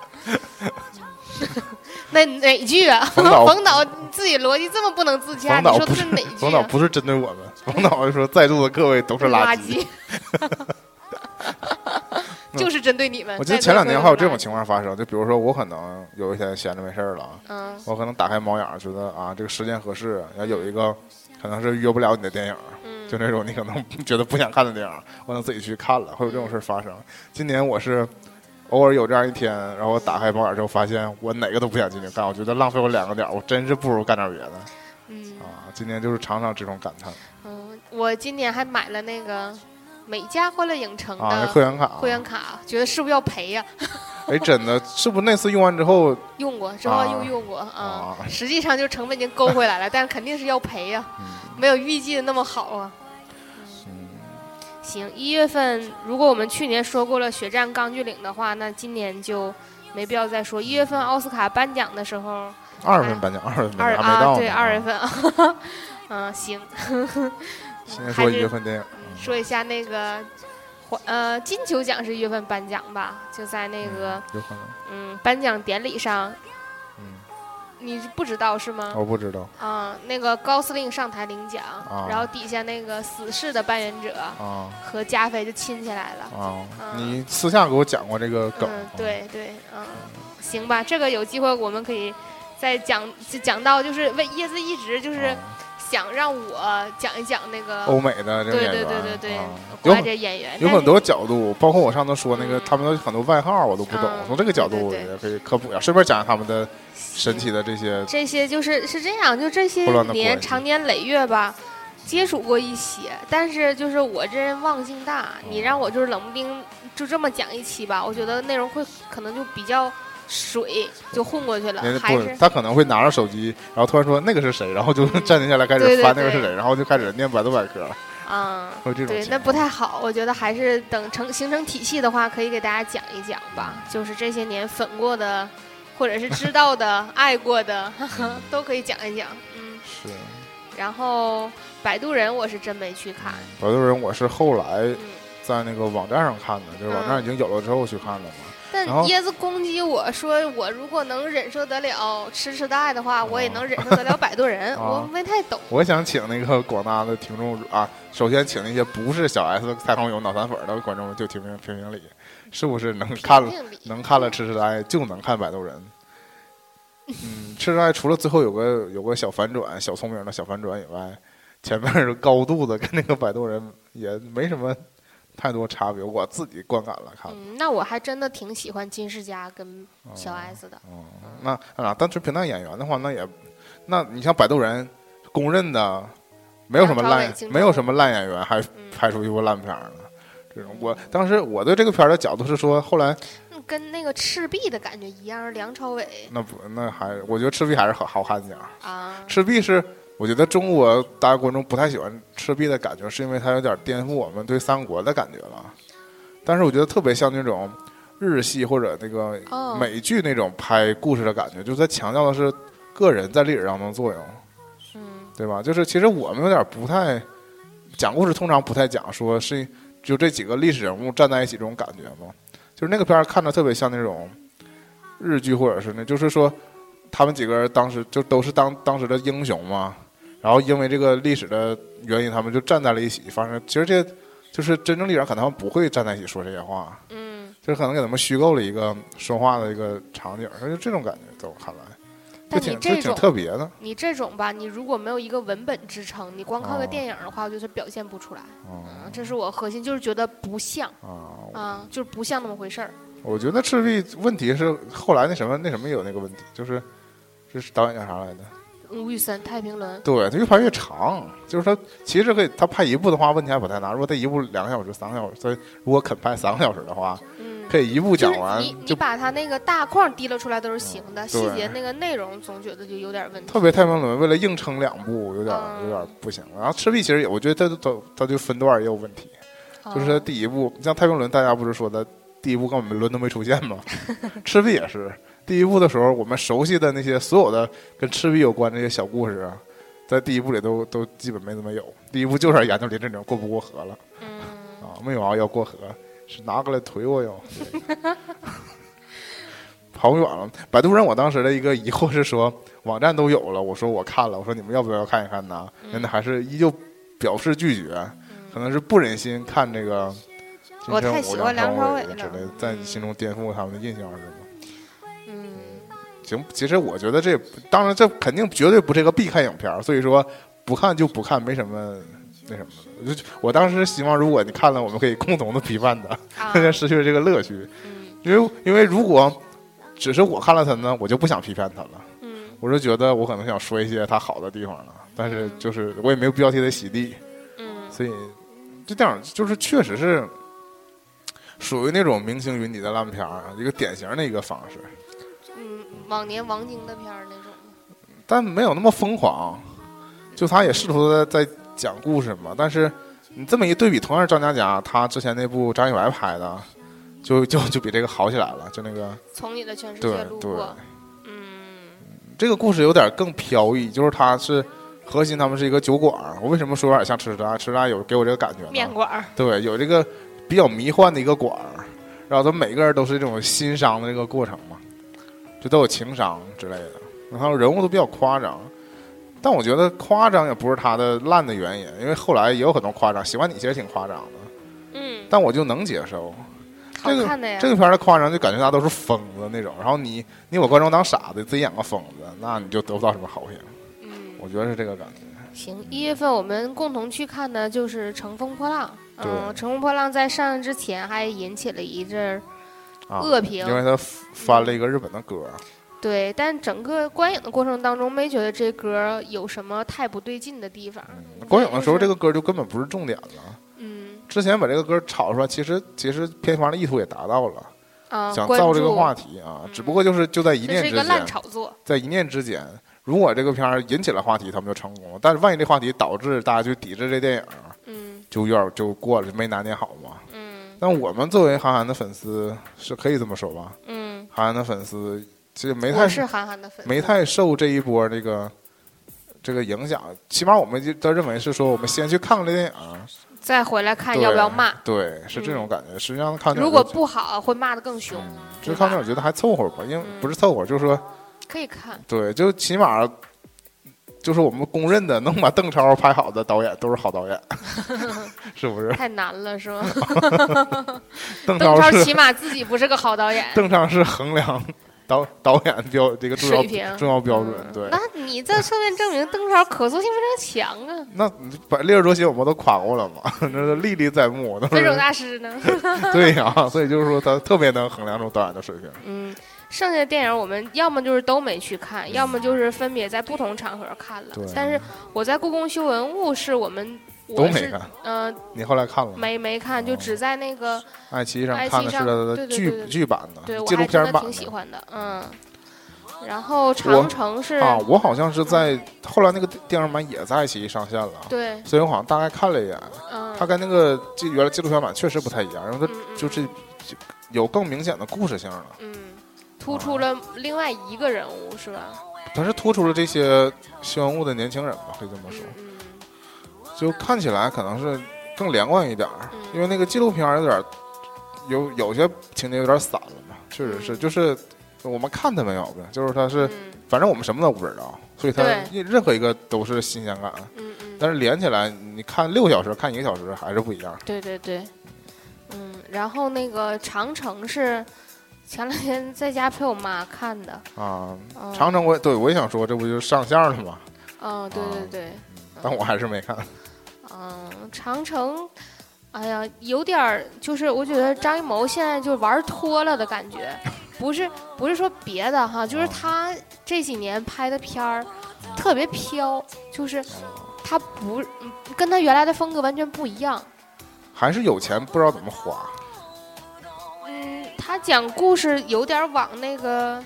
那哪句啊？冯导 冯导自己逻辑这么不能自洽，你说的是哪句、啊？冯导不是针对我们，冯导就说在座的各位都是垃垃圾。就是针对你们。我记得前两年还有这种情况发生，就比如说我可能有一天闲着没事儿了，嗯我可能打开猫眼儿，觉得啊这个时间合适，然后有一个可能是约不了你的电影，嗯就那种你可能 觉得不想看的电影，我能自己去看了，会有这种事儿发生。今年我是偶尔有这样一天，然后我打开猫眼儿之后发现我哪个都不想进去干，我觉得浪费我两个点儿，我真是不如干点别的。嗯。啊。今年就是常常这种感叹。嗯，我今年还买了那个美家欢乐影城的会员卡，会员卡，觉得是不是要赔呀、哎，真的是不是那次用完之后用过，之后啊。又用过啊、啊。实际上就成本已经勾回来了，但是肯定是要赔呀、嗯。没有预计的那么好啊。嗯行，一月份如果我们去年说过了《血战钢锯岭》的话，那今年就没必要再说。一月份奥斯卡颁奖的时候，二月份颁奖，二月份二还没到呢啊对二月份啊，嗯行，先说一月份电影，说一下那个。呃，金球奖是一月份颁奖吧？就在那个嗯颁奖典礼上，嗯，你不知道是吗？我不知道啊、那个高司令上台领奖，啊然后底下那个死侍的扮演者啊和加菲就亲起来了。你私下给我讲过这个梗，嗯，对对，嗯，行吧，这个有机会我们可以再讲，就讲到就是为叶子一直就是啊想让我讲一讲那个，欧美的这个对对演员，对对对啊，国外有很这些演员，有很多角度，包括我上次说那个嗯。他们的很多外号我都不懂，嗯从这个角度我觉得可以科普一下，顺便讲讲他们的神奇的这些这些就是是这样，就这些年长年累月吧，接触过一些，但是就是我这人忘性大，你让我就是冷不丁就这么讲一期吧，我觉得内容会可能就比较水，就混过去了他可能会拿着手机，然后突然说那个是谁，然后就嗯站定下来开始翻那个是谁，然后就开始念百度百科，啊。对，那不太好。我觉得还是等成形成体系的话，可以给大家讲一讲吧。就是这些年粉过的，或者是知道的、爱过的，都可以讲一讲。嗯，是然后摆渡人我是真没去看。摆渡人，我是后来嗯，在那个网站上看的，就是网站已经有了之后去看的嘛。但椰子攻击我说，我如果能忍受得了吃吃爱的话，我也能忍受得了摆渡人。哦我没太懂。我想请那个广大的听众啊，首先请那些不是小 S 太空有脑残粉的观众就评评评评理，是不是能看了能看了吃吃爱就能看摆渡人？嗯，吃吃呆除了最后有个有个小反转、小聪明的小反转以外，前面是高度的跟那个摆渡人也没什么太多差别。我自己观感来看，嗯，那我还真的挺喜欢金世佳跟小 S 的。哦，那啊，单纯评价演员的话，那也，那你像摆渡人，公认的没有什么烂没有什么烂演员，还嗯拍出一部烂片儿呢。这种，我当时我对这个片儿的角度是说，后来嗯跟那个赤壁的感觉一样，梁朝伟那不那还，我觉得赤壁还是好好看点儿。啊，赤壁是我觉得中国大家观众不太喜欢赤壁的感觉，是因为它有点颠覆我们对三国的感觉了。但是我觉得特别像那种日系或者那个哦美剧那种拍故事的感觉，就是它强调的是个人在历史当中的作用，嗯对吧？就是其实我们有点不太讲故事，通常不太讲说是就这几个历史人物站在一起这种感觉嘛。就是那个片儿看着特别像那种日剧，或者是那就是说他们几个人当时就都是当当时的英雄嘛，然后因为这个历史的原因，他们就站在了一起。发生其实这就是真正历史上可能他们不会站在一起说这些话，嗯，就是可能给他们虚构了一个说话的一个场景，就这种感觉，在我看来，就但你这种特别的。你这种吧，你如果没有一个文本支撑，你光靠个哦电影的话，我就是表现不出来。这是我核心，就是觉得不像啊，啊，就是不像那么回事儿。我觉得赤壁问题是后来那什么那什么有那个问题，就是这是导演叫啥来着？吴宇森《太平轮》对，他越拍越长，就是他其实可以他拍一部的话问题还不太大，如果他一部两个小时、三个小时，所以如果肯拍三个小时的话，嗯，可以一部就是讲完你你把它那个大框提溜出来都是行的，细节那个内容总觉得就有点问题。特别太平轮为了硬撑两部，有点嗯有点不行。然后赤壁其实也，我觉得他都他就分段也有问题，就是第一部，像太平轮，大家不是说的第一部根本轮都没出现吗？赤壁也是第一部的时候，我们熟悉的那些所有的跟赤壁有关的那些小故事啊，在第一部里都都基本没怎么有。第一部就是研究林振宁过不过河了嗯，啊，没有啊要过河，是拿过来推我哟。跑远了，百度人，我当时的一个疑惑是说，网站都有了，我说我看了，我说你们要不要看一看呢？嗯人家还是依旧表示拒绝，可能是不忍心看这个金我太喜欢梁梁朝伟了之类的，在你心中颠覆他们的印象是吗？嗯，行，其实我觉得这当然这肯定绝对不是一个必看影片儿，所以说不看就不看，没什么那什么的。我就我当时希望，如果你看了，我们可以共同的批判它，啊大家失去了这个乐趣。嗯因为因为如果只是我看了它呢，我就不想批判它了。嗯我就觉得我可能想说一些它好的地方了，但是就是我也没有必要替它洗地，嗯所以这电影就是确实是属于那种明星云集的烂片儿，一个典型的一个方式。嗯，往年王晶的片儿那种。但没有那么疯狂。就他也试图在在讲故事嘛，但是你这么一对比，同样是张嘉佳，他之前那部张一白拍的，就就就比这个好起来了。就那个从你的全世对界路对过，嗯这个故事有点更飘逸，就是他是核心，他们是一个酒馆儿。我为什么说有点像吃斋？吃斋有给我这个感觉？面馆儿，对，有这个比较迷幻的一个馆儿，然后他每个人都是这种心伤的这个过程嘛，就都有情商之类的，然后人物都比较夸张。但我觉得夸张也不是他的烂的原因，因为后来也有很多夸张，喜欢你其实挺夸张的，嗯，但我就能接受。好这个看的呀。这个片儿的夸张就感觉大家都是疯子那种，然后你你把观众当傻子，自己演个疯子，那你就得不到什么好评。嗯，我觉得是这个感觉。行，一月份我们共同去看的就是《乘风破浪》。嗯，对《乘风破浪》在上映之前还引起了一阵儿啊，恶评因为他翻了一个日本的歌，对，但整个观影的过程当中，没觉得这歌有什么太不对劲的地方。观影的时候这个歌就根本不是重点了。嗯之前把这个歌炒出来，其实其实片方的意图也达到了，啊，想造这个话题啊，嗯只不过就是就在一念之是一个烂间，炒作。在一念之间，如果这个片儿引起了话题，他们就成功了。但是万一这话题导致大家去抵制这电影，嗯就有点就过了，没拿捏好嘛。嗯但我们作为韩寒的粉丝，是可以这么说吧？嗯，韩寒的粉丝其实没太是韩寒的粉丝。没太受这一波这个这个影响，起码我们就都认为是说，我们先去看看这电影，再回来看要不要骂。对，是这种感觉。实际上看如果不好，会骂的更凶。嗯，就是看电影觉得还凑合吧，因为嗯不是凑合，就是说，可以看。对，就起码就是我们公认的能把邓超拍好的导演都是好导演，是不是？太难了，是吗？邓邓超起码自己不是个好导演。邓超是衡量导导演标这个重水平要重要标准。嗯对，那你这侧面证明邓超可塑性非常强啊，那你把烈日灼心我们都夸过了嘛，那是历历在目，都分手大师呢。对呀、所以就是说他特别能衡量出导演的水平。嗯，剩下的电影我们要么就是都没去看，要么就是分别在不同场合看了对。但是我在故宫修文物是我们都没看，呃你后来看了吗？没没看，就哦只在那个爱奇艺上看的是的剧剧版的对纪录片版挺喜欢的，嗯。然后长城是啊，我好像是在后来那个电影版也在爱奇艺上线了，对，所以我好像大概看了一眼，嗯，它跟那个纪原来纪录片版确实不太一样，然后它嗯嗯就是有更明显的故事性了。嗯，突出了另外一个人物是吧？他是突出了这些修文物的年轻人吧，可以这么说，嗯就看起来可能是更连贯一点因为那个纪录片有点儿有有些情节有点散了嘛，确实是，嗯。就是我们看它没有呗，就是它是，嗯。反正我们什么都不知道，所以它对。任何一个都是新鲜感。嗯嗯，但是连起来，你看六小时，看一个小时还是不一样。对对对，嗯，然后那个长城是前两天在家陪我妈看的，啊，嗯长城我也对我也想说，这不就上线了吗？嗯，对啊对对，但我还是没看。嗯，长城。哎呀，有点儿，就是我觉得张艺谋现在就玩脱了的感觉，不是不是说别的哈，就是啊他这几年拍的片儿特别飘，就是他不嗯跟他原来的风格完全不一样。还是有钱不知道怎么花。嗯，他讲故事有点往那个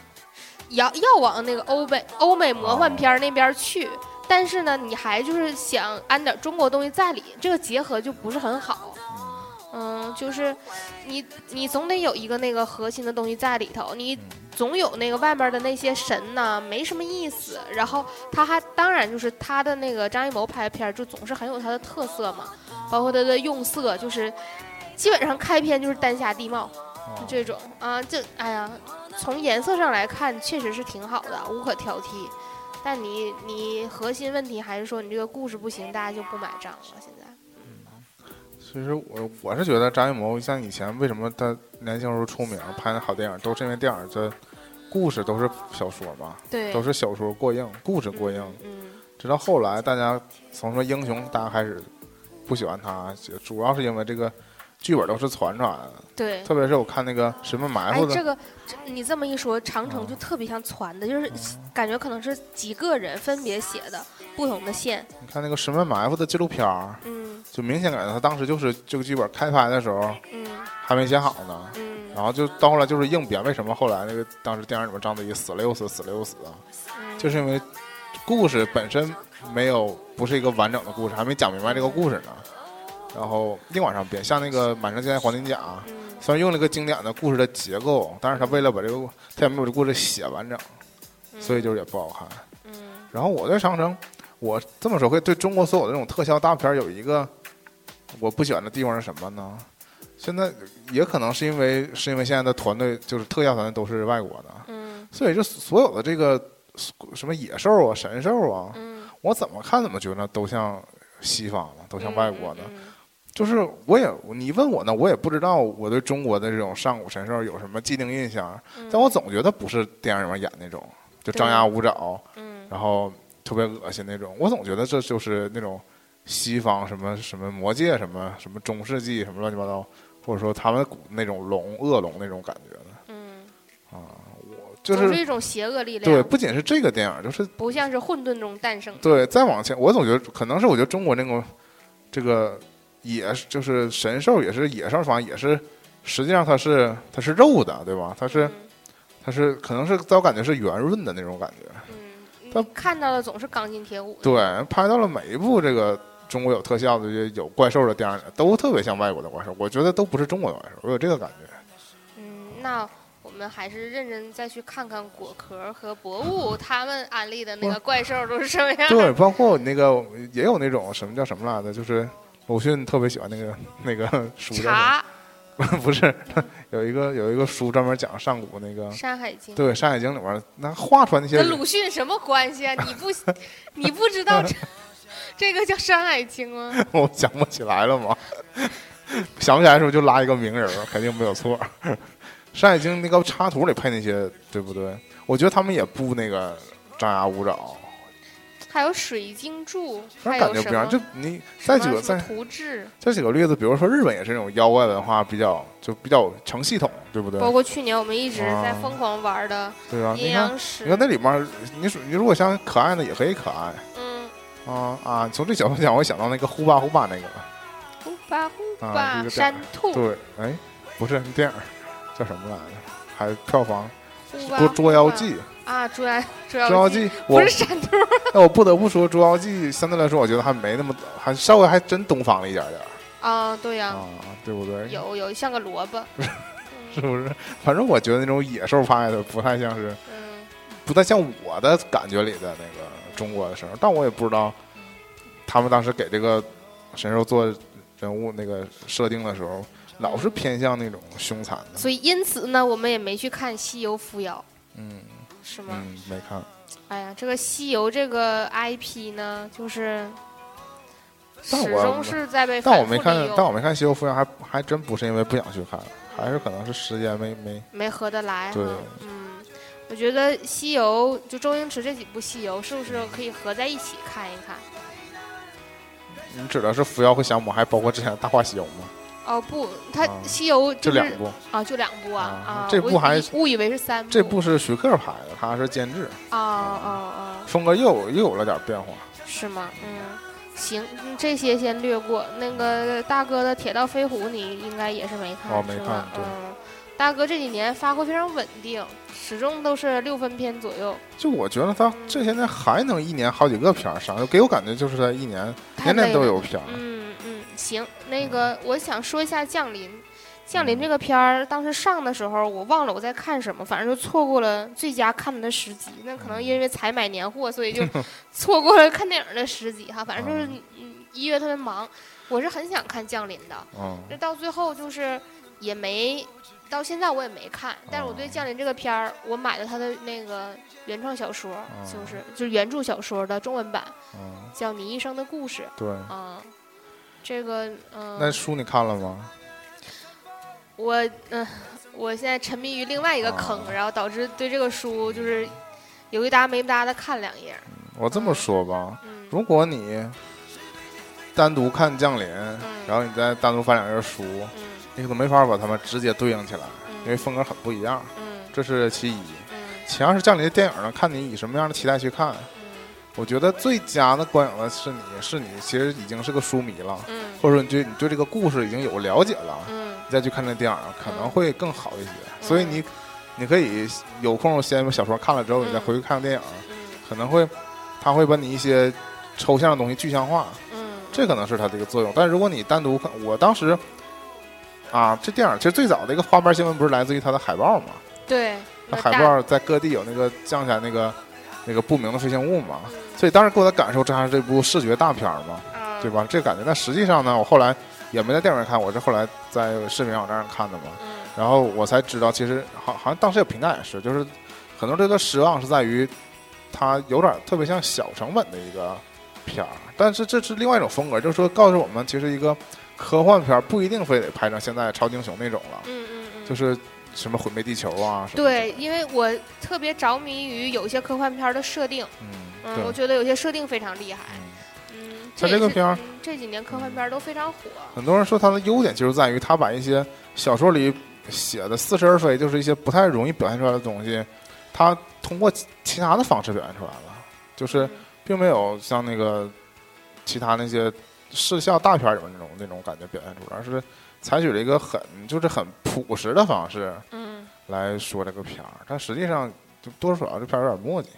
要要往那个欧美欧美魔幻片儿那边儿去，但是呢，你还就是想安点中国东西在里，这个结合就不是很好。嗯，就是你你总得有一个那个核心的东西在里头，你总有那个外面的那些神呢、没什么意思。然后他还当然就是他的那个张艺谋拍的片儿，就总是很有他的特色嘛，包括他的用色，就是基本上开篇就是丹霞地貌。就这种啊，就哎呀，从颜色上来看，确实是挺好的，无可挑剔。但你你核心问题还是说你这个故事不行，大家就不买账了。现在，嗯其实我我是觉得张艺谋像以前为什么他年轻时候出名拍的好电影，都是因为电影这故事都是小说嘛，对，都是小说过硬，故事过硬。嗯，直到后来大家从说英雄，大家开始不喜欢他，主要是因为这个剧本都是传出来的。对。特别是我看那个《神秘埋哎伏》，的，这个这你这么一说，长城就特别像传的，就是感觉可能是几个人分别写的不同的线。你看那个《十面埋伏》的纪录片儿，嗯就明显感觉他当时就是这个剧本开拍的时候嗯还没写好呢，嗯然后就到后来就是硬编。为什么后来那个当时电影里面章子怡死了又死，死了又死啊？嗯，就是因为故事本身没有不是一个完整的故事，还没讲明白这个故事呢。然后硬往上编，像那个《满城尽带黄金甲》，嗯虽然用了一个经典的故事的结构，但是他为了把这个他也没有这故事写完整，嗯所以就是也不好看。嗯然后我对长城，我这么说会对中国所有的这种特效大片有一个我不喜欢的地方是什么呢？现在也可能是因为是因为现在的团队就是特效团队都是外国的，嗯所以就所有的这个什么野兽啊、神兽啊，嗯，我怎么看怎么觉得都像西方的，都像外国的。嗯嗯就是我也你问我呢，我也不知道我对中国的这种上古神兽有什么既定印象，嗯但我总觉得不是电影里面演那种，就张牙舞爪，嗯然后特别恶心那种。我总觉得这就是那种西方什么什么魔界什么什么中世纪什么乱七八糟，或者说他们古那种龙恶龙那种感觉的。嗯，就是总是一种邪恶力量，对，不仅是这个电影，就是不像是混沌中诞生的。对再往前，我总觉得可能是我觉得中国那种这个野就是神兽也是野兽方也是，实际上它是它是肉的，对吧？它是嗯它是可能是在我感觉是圆润的那种感觉。嗯，它看到的总是钢筋铁骨。对，拍到了每一部这个中国有特效的、有怪兽的电影，都特别像外国的怪兽。我觉得都不是中国的怪兽，我有这个感觉。嗯，那我们还是认真再去看看果壳和博物他们安利的那个怪兽都是什么样。对，包括那个也有那种什么叫什么来着，就是鲁迅特别喜欢那个 那个书？茶 不是，有一个有一个书专门讲上古那个《山海经》对《山海经》里边那画出来那些跟鲁迅什么关系啊？你不你不知道这这个叫《山海经》吗？我想不起来了嘛。想不起来的时候就拉一个名人，肯定没有错。《山海经那个插图里配那些，对不对？我觉得他们也不那个张牙舞爪，还有水晶柱，感觉不一样。就你再举个再再举个例子，比如说日本也是那种妖怪文化比较就比较成系统，对不对？包括去年我们一直在啊疯狂玩的对啊？阴你看，阳师你，看那里面，你你如果想可爱的也可以可爱嗯，啊啊！从这角度讲，我想到那个呼吧呼吧那个呼吧呼吧个山兔，对，哎，不是电影叫什么来着？还票房呼吧不是《捉妖记》。啊，捉妖捉《捉妖记》，我不是山兔那 我不得不说，《捉妖记》相对来说，我觉得还没那么，还稍微还真东方了一点点啊，对呀，啊，对不对？有有像个萝卜，是不是？反正我觉得那种野兽派的不太像是，嗯，不太像我的感觉里的那个中国的神，但我也不知道他们当时给这个神兽做人物那个设定的时候，老是偏向那种凶残的。所以因此呢，我们也没去看《西游伏妖嗯》，是吗？嗯，没看。哎呀，这个西游这个 IP 呢，就是始但我终是在被但我反复利，没看但我，没看《西游伏妖》，还还真不是因为不想去看，还是可能是时间没没没合得来对。嗯，我觉得西游就周星驰这几部西游，是不是可以合在一起看一看？你指的是伏妖和降魔，还包括之前的《大话西游》吗？哦不，他啊西游就两部，啊，就两部啊这部还误以为是三部。这部是徐克拍的，他是监制，啊啊啊，风格又又有了点变化。是吗？嗯，行，嗯这些先略过。那个大哥的《铁道飞虎》，你应该也是没看，哦没看对嗯，大哥这几年发挥非常稳定，始终都是六分片左右，就我觉得他这些年还能一年好几个片儿上，就给我感觉就是他一年年年都有片嗯，行，那个我想说一下《降临》。《降临》这个片儿当时上的时候，我忘了我在看什么，反正就错过了最佳看的时机。那可能因为才买年货，所以就错过了看电影的时机哈。反正就是嗯一月特别忙，我是很想看《降临》的，嗯，这到最后就是也没，到现在我也没看。但是我对《降临》这个片儿，我买了他的那个原创小说，就是就是原著小说的中文版，嗯，叫《你一生的故事》。对。啊，这个嗯，那书你看了吗？我嗯、我现在沉迷于另外一个坑，啊然后导致对这个书就是有一搭没一搭的看两页。我这么说吧，嗯如果你单独看《降临》，然后你再单独翻两页书，嗯你可能没法把它们直接对应起来，因为嗯风格很不一样。嗯这是其一。嗯其二是《降临》的电影呢，看你以什么样的期待去看。嗯我觉得最佳的观影的是你，是你其实已经是个书迷了，嗯或者说你对你对这个故事已经有了解了，嗯你再去看这电影可能嗯会更好一些。所以你你可以有空先把小说看了之后，你再回去看电影，嗯可能会他会把你一些抽象的东西具象化，嗯，这可能是它的一个作用。但如果你单独看，我当时啊，这电影其实最早的一个花边新闻不是来自于它的海报吗？对，海报在各地有那个降下那个那个不明的飞行物嘛，嗯所以当时给我的感受，这还是这部视觉大片儿嘛，啊对？吧？这感觉。但实际上呢，我后来也没在电影院看，我是后来在视频网站上看的嘛。嗯然后我才知道，其实好好像当时有评价也是，就是很多这个失望是在于它有点特别像小成本的一个片儿，但是这是另外一种风格，就是说告诉我们，其实一个科幻片不一定非得拍成现在超级英雄那种了，嗯嗯嗯，就是什么毁灭地球啊什么。对，因为我特别着迷于有一些科幻片的设定，嗯，嗯，我。觉得有些设定非常厉害，嗯。嗯，它也是这个片儿嗯这几年科幻片儿都非常火，很多人说它的优点就是在于它把一些小说里写的似是而非，就是一些不太容易表现出来的东西，它通过其其他的方式表现出来了，就是嗯并没有像那个其他那些视效大片里面那种那种感觉表现出来，而是采取了一个很就是很朴实的方式嗯。来说这个片儿，但实际上就多多少少这片儿有点磨叽。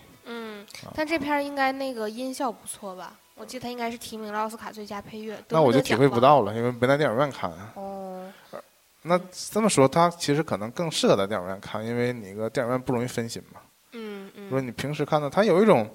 但这片儿应该那个音效不错吧？我记得他应该是提名了奥斯卡最佳配乐，那我就体会不到了，因为没在电影院看。哦，那这么说，它其实可能更适合在电影院看，因为你个电影院不容易分心嘛。嗯嗯说你平时看到它有一种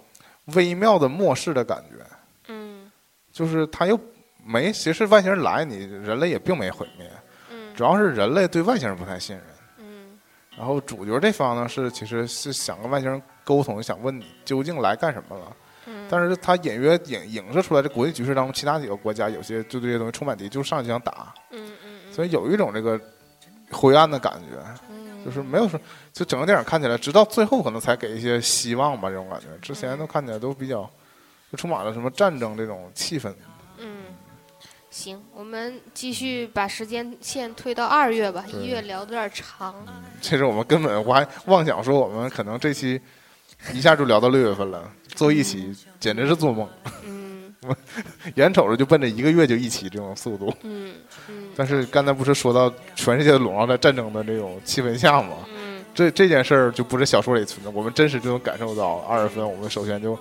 微妙的末世的感觉，嗯就是它又没，其实外星人来，你人类也并没毁灭，嗯主要是人类对外星人不太信任。嗯然后主角这方呢是其实是想跟外星人沟通，想问你究竟来干什么了。嗯，但是他隐约影影射出来，这国际局势当中，其他几个国家有些就对这些东西充满敌，就上去想打，嗯嗯嗯，所以有一种这个灰暗的感觉。嗯就是没有说，就整个电影看起来，直到最后可能才给一些希望吧，这种感觉。之前都看起来都比较，就充满了什么战争这种气氛。嗯，行，我们继续把时间线推到二月吧，一月聊的有点长。其实我们根本我还妄想说，我们可能这期 一下就聊到六月份了，坐一期简直是做梦。嗯 眼瞅着就奔着一个月就一起这种速度。嗯嗯但是刚才不是说到全世界都笼罩在战争的这种气氛下吗？嗯这这件事儿就不是小说里存在，我们真实就能感受到。二月份我们首先就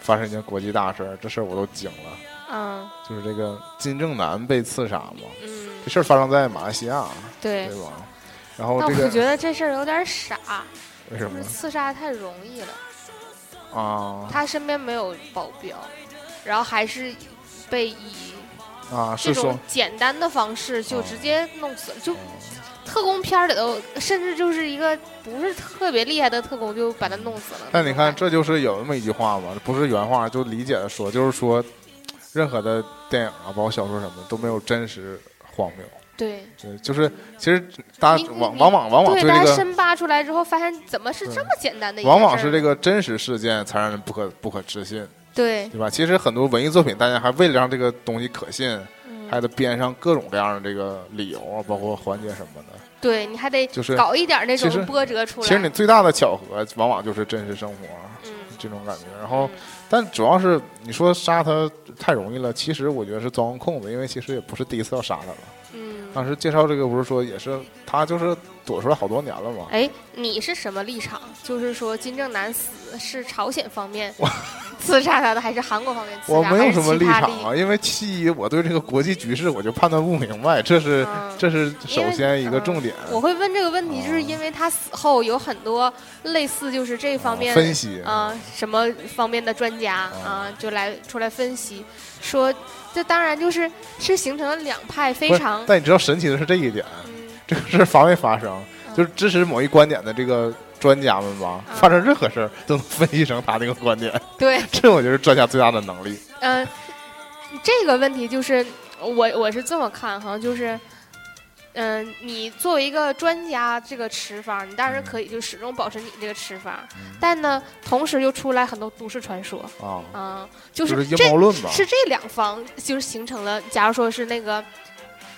发生一件国际大事儿，这事儿我都惊了，嗯就是这个金正男被刺杀嘛。嗯，这事儿发生在马来西亚，对对。吧？然后但这个我觉得这事儿有点傻，为什么就是刺杀太容易了。啊他身边没有保镖，然后还是被以啊？这种简单的方式就哦直接弄死了，就特工片里头，甚至就是一个不是特别厉害的特工就把他弄死了。但你看，这就是有那么一句话嘛，不是原话，就理解的说，就是说，任何的电影啊，包括小说什么的，都没有真实荒谬。对对，就是其实大家往往往往往对，这个，大家深扒出来之后，发现怎么是这么简单的一件事儿往往是这个真实事件才让人不可不可置信，对，对吧？其实很多文艺作品，大家还为了让这个东西可信，嗯还得编上各种各样的这个理由啊，包括环节什么的。对，你还得就是搞一点那其实种波折出来。其实你最大的巧合，往往就是真实生活嗯，这种感觉。然后，但主要是你说杀他太容易了，其实我觉得是钻空子，因为其实也不是第一次要杀他了。嗯，当时介绍这个不是说也是他就是躲出来好多年了嘛？哎，你是什么立场？就是说金正男死是朝鲜方面刺杀他的，还是韩国方面刺杀？我没有什么立场啊，因为其一我对这个国际局势我就判断不明白，这是、嗯这是首先一个重点。我会问这个问题，就是哦因为他死后有很多类似就是这方面啊分析啊、什么方面的专家啊、就来出来分析，说这当然就是是形成了两派非常但你知道神奇的是这一点，嗯这个事儿发没发生？嗯就是支持某一观点的这个专家们吧，嗯发生任何事儿都能分析成他那个观点，对，这我觉得是专家最大的能力。嗯、这个问题就是我我是这么看哈，就是。嗯，你作为一个专家，这个吃法，你当然可以就始终保持你这个吃法，嗯。但呢，同时又出来很多都市传说，啊，嗯、就就是阴这谋论吧？是这两方就是形成了，假如说是那个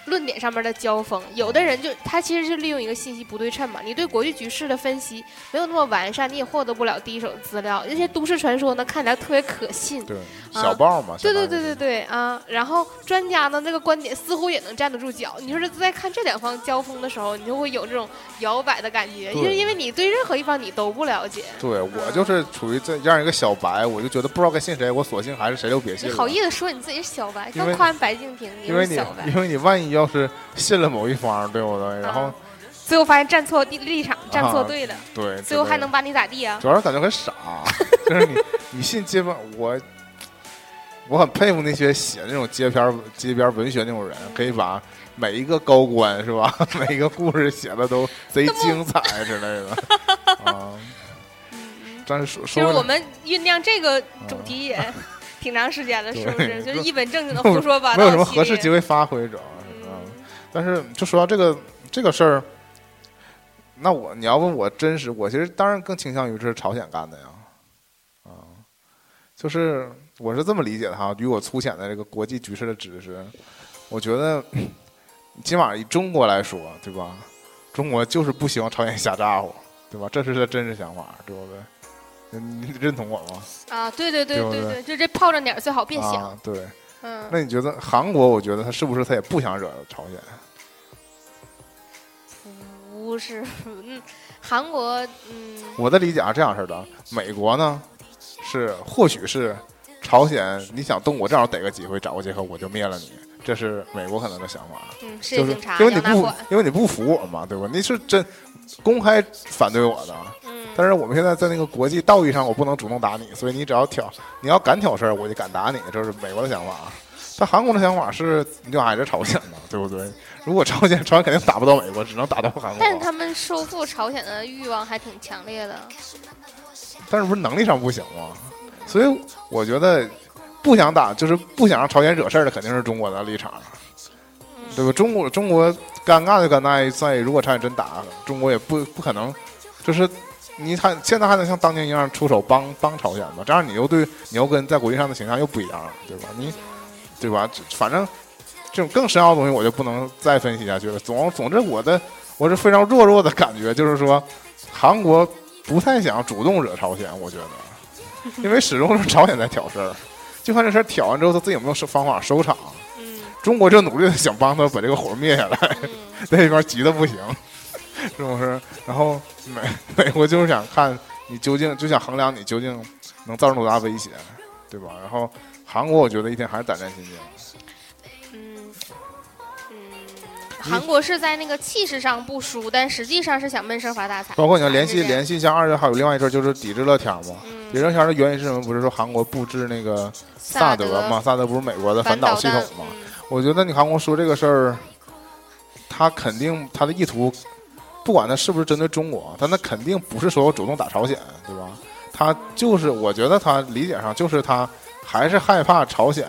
论点上面的交锋，有的人就他其实是利用一个信息不对称嘛，你对国际局势的分析没有那么完善，你也获得不了第一手资料。那些都市传说呢，看起来特别可信。对，小报嘛。对对对对对啊！然后专家呢，那个观点似乎也能站得住脚。你说这在看这两方交锋的时候，你就会有这种摇摆的感觉，就因为因为你对任何一方你都不了解，对我就是处于这样一个小白，我就觉得不知道该信谁，我索性还是谁都别信。你好意思说你自己是小白？因为更夸白敬亭，你因为小白。因为你万一要是信了某一方，对不对？然后、啊最后发现站错地立场，站错队了，对，最后还能把你咋地啊？主要是感觉很傻，就是你你信街边我。我很佩服那些写那种街边街边文学那种人，可以把每一个高官是吧，每一个故事写的都贼精彩之类的 啊。但是说其实我们酝酿这个主题也挺长时间了，是不是？就是一本正经的胡说八道没有什么合适机会发挥，主要是啊。但是就说到这个这个事儿，那我你要问我真实，我其实当然更倾向于这是朝鲜干的呀，啊，就是我是这么理解的哈，与我粗浅的这个国际局势的知识，我觉得 起码以中国来说，对吧？中国就是不希望朝鲜瞎咋呼，对吧？这是他真实想法，对不对？你你认同我吗？啊！对对对对对对对，就这炮仗点儿最好别响。啊，对。嗯，那你觉得韩国？我觉得他是不是他也不想惹朝鲜？不是，嗯，韩国，嗯，我的理解是这样式的：美国呢，是或许是朝鲜，你想动我，正好逮个机会找个借口，我就灭了你。这是美国可能的想法，就是因为你不因为你不服我嘛，对吧？你是真公开反对我的，嗯，但是我们现在在那个国际道义上，我不能主动打你，所以你只要挑，你要敢挑事儿，我就敢打你，这是美国的想法。但韩国的想法是，你就挨着朝鲜嘛，对不对？如果朝鲜，朝鲜肯定打不到美国，只能打到韩国。但是他们收复朝鲜的欲望还挺强烈的。但是不是能力上不行吗？所以我觉得不想打，就是不想让朝鲜惹事儿的，肯定是中国的立场。嗯，对吧？中国中国尴尬就尴尬在，如果朝鲜真打，中国也不不可能，就是你还现在还能像当年一样出手帮帮朝鲜吗？这样你又对你又跟在国际上的形象又不一样了，对吧？你对吧？反正这种更深奥的东西我就不能再分析下去了。总总之，我的我是非常弱弱的感觉，就是说韩国不太想主动惹朝鲜，我觉得，因为始终是朝鲜在挑事儿。就看这事儿挑完之后，他自己有没有收方法收场？嗯中国就努力的想帮他把这个火灭下来，嗯那边急的不行，是不是？然后美美国就是想看你究竟，就想衡量你究竟能造成多大威胁，对吧？然后韩国，我觉得一天还是胆战心惊。韩国是在那个气势上不输，但实际上是想闷声发大财。包括你要联系联系，一下二月还有另外一阵儿就是抵制乐天嘛。抵嗯，制乐天的原因是什么？不是说韩国布置那个萨德嘛？萨德不是美国的反反导导系统弹嘛？我觉得你韩国说这个事儿，他肯定他的意图，不管他是不是针对中国，他那肯定不是说我主动打朝鲜，对吧？他就是，我觉得他理解上就是他还是害怕朝鲜，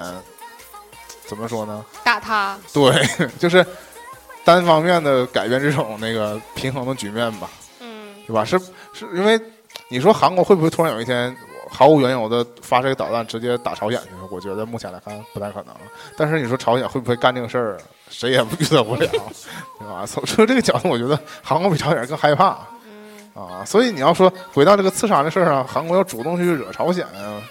怎么说呢？嗯打他，对，就是单方面的改变这种那个平衡的局面吧，嗯对吧？是是因为你说韩国会不会突然有一天毫无缘由的发射个导弹直接打朝鲜去？我觉得目前来看不太可能。但是你说朝鲜会不会干这个事儿，谁也预测不了，对吧？从从这个角度，我觉得韩国比朝鲜更害怕嗯啊。所以你要说回到这个刺杀的事儿上，韩国要主动去惹朝鲜啊，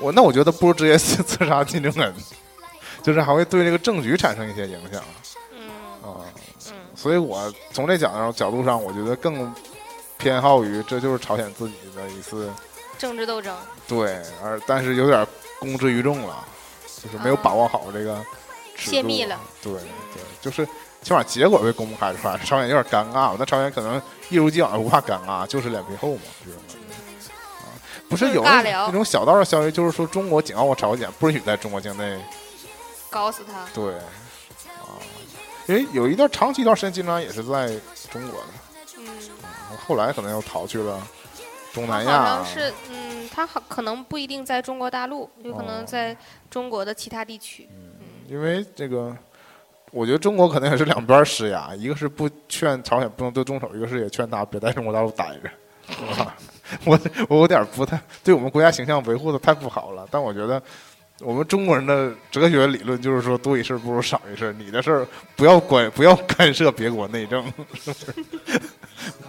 我那我觉得不如直接刺 刺杀金正恩，就是还会对这个政局产生一些影响所以我从这角度角度上，我觉得更偏好于这就是朝鲜自己的一次政治斗争，对，而但是有点公之于众了，就是没有把握好这个泄密了。对对，就是起码结果被公开出来，朝鲜有点尴尬，那朝鲜可能一如既往不怕尴尬，就是脸皮厚嘛，这种感觉。不是有那种小道的消息，就是说中国警告过朝鲜，不允许在中国境内搞死他。对啊，因为有一段长期一段时间，金正恩也是在中国的，嗯，后来可能又逃去了东南亚像，是，嗯，他好可能不一定在中国大陆，有可哦能在中国的其他地区。嗯因为这个。我觉得中国可能也是两边施压，一个是不劝朝鲜不能对动手，一个是也劝他别在中国大陆待着？我我有点不太对我们国家形象维护的太不好了，但我觉得我们中国人的哲学理论就是说多一事不如少一事，你的事儿不要管不要干涉别国内政，是不是？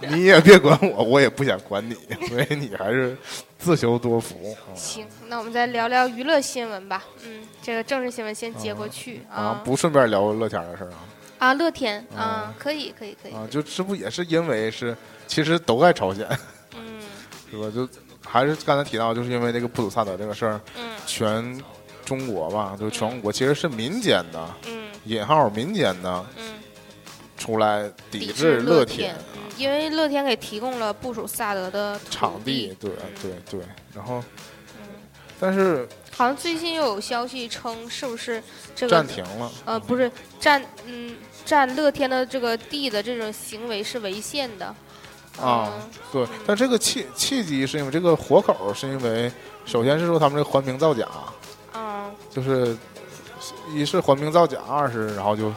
你也别管我，我也不想管你，所以你还是自求多福行，那我们再聊聊娱乐新闻吧。嗯，这个政治新闻先接过去啊啊。不顺便聊乐天的事儿啊啊，乐天啊啊，可以，可以，可以。啊，就这不也是因为是其实都在朝鲜。嗯是吧？就还是刚才提到，就是因为那个普鲁萨德这个事儿，嗯全中国吧，就全国其实是民间的嗯。引号民间的嗯，出来抵抵制乐天嗯因为乐天给提供了部署萨德的场地。地，，对嗯。对对。然后，嗯，但是好像最近又有消息称，是不是这个暂停了，呃不是占嗯占乐天的这个地的这种行为是违宪的。啊嗯。对。但这个契契机是因为这个活口，是因为首先是说他们这个环评造假，嗯就是一是还名造假，二是然后就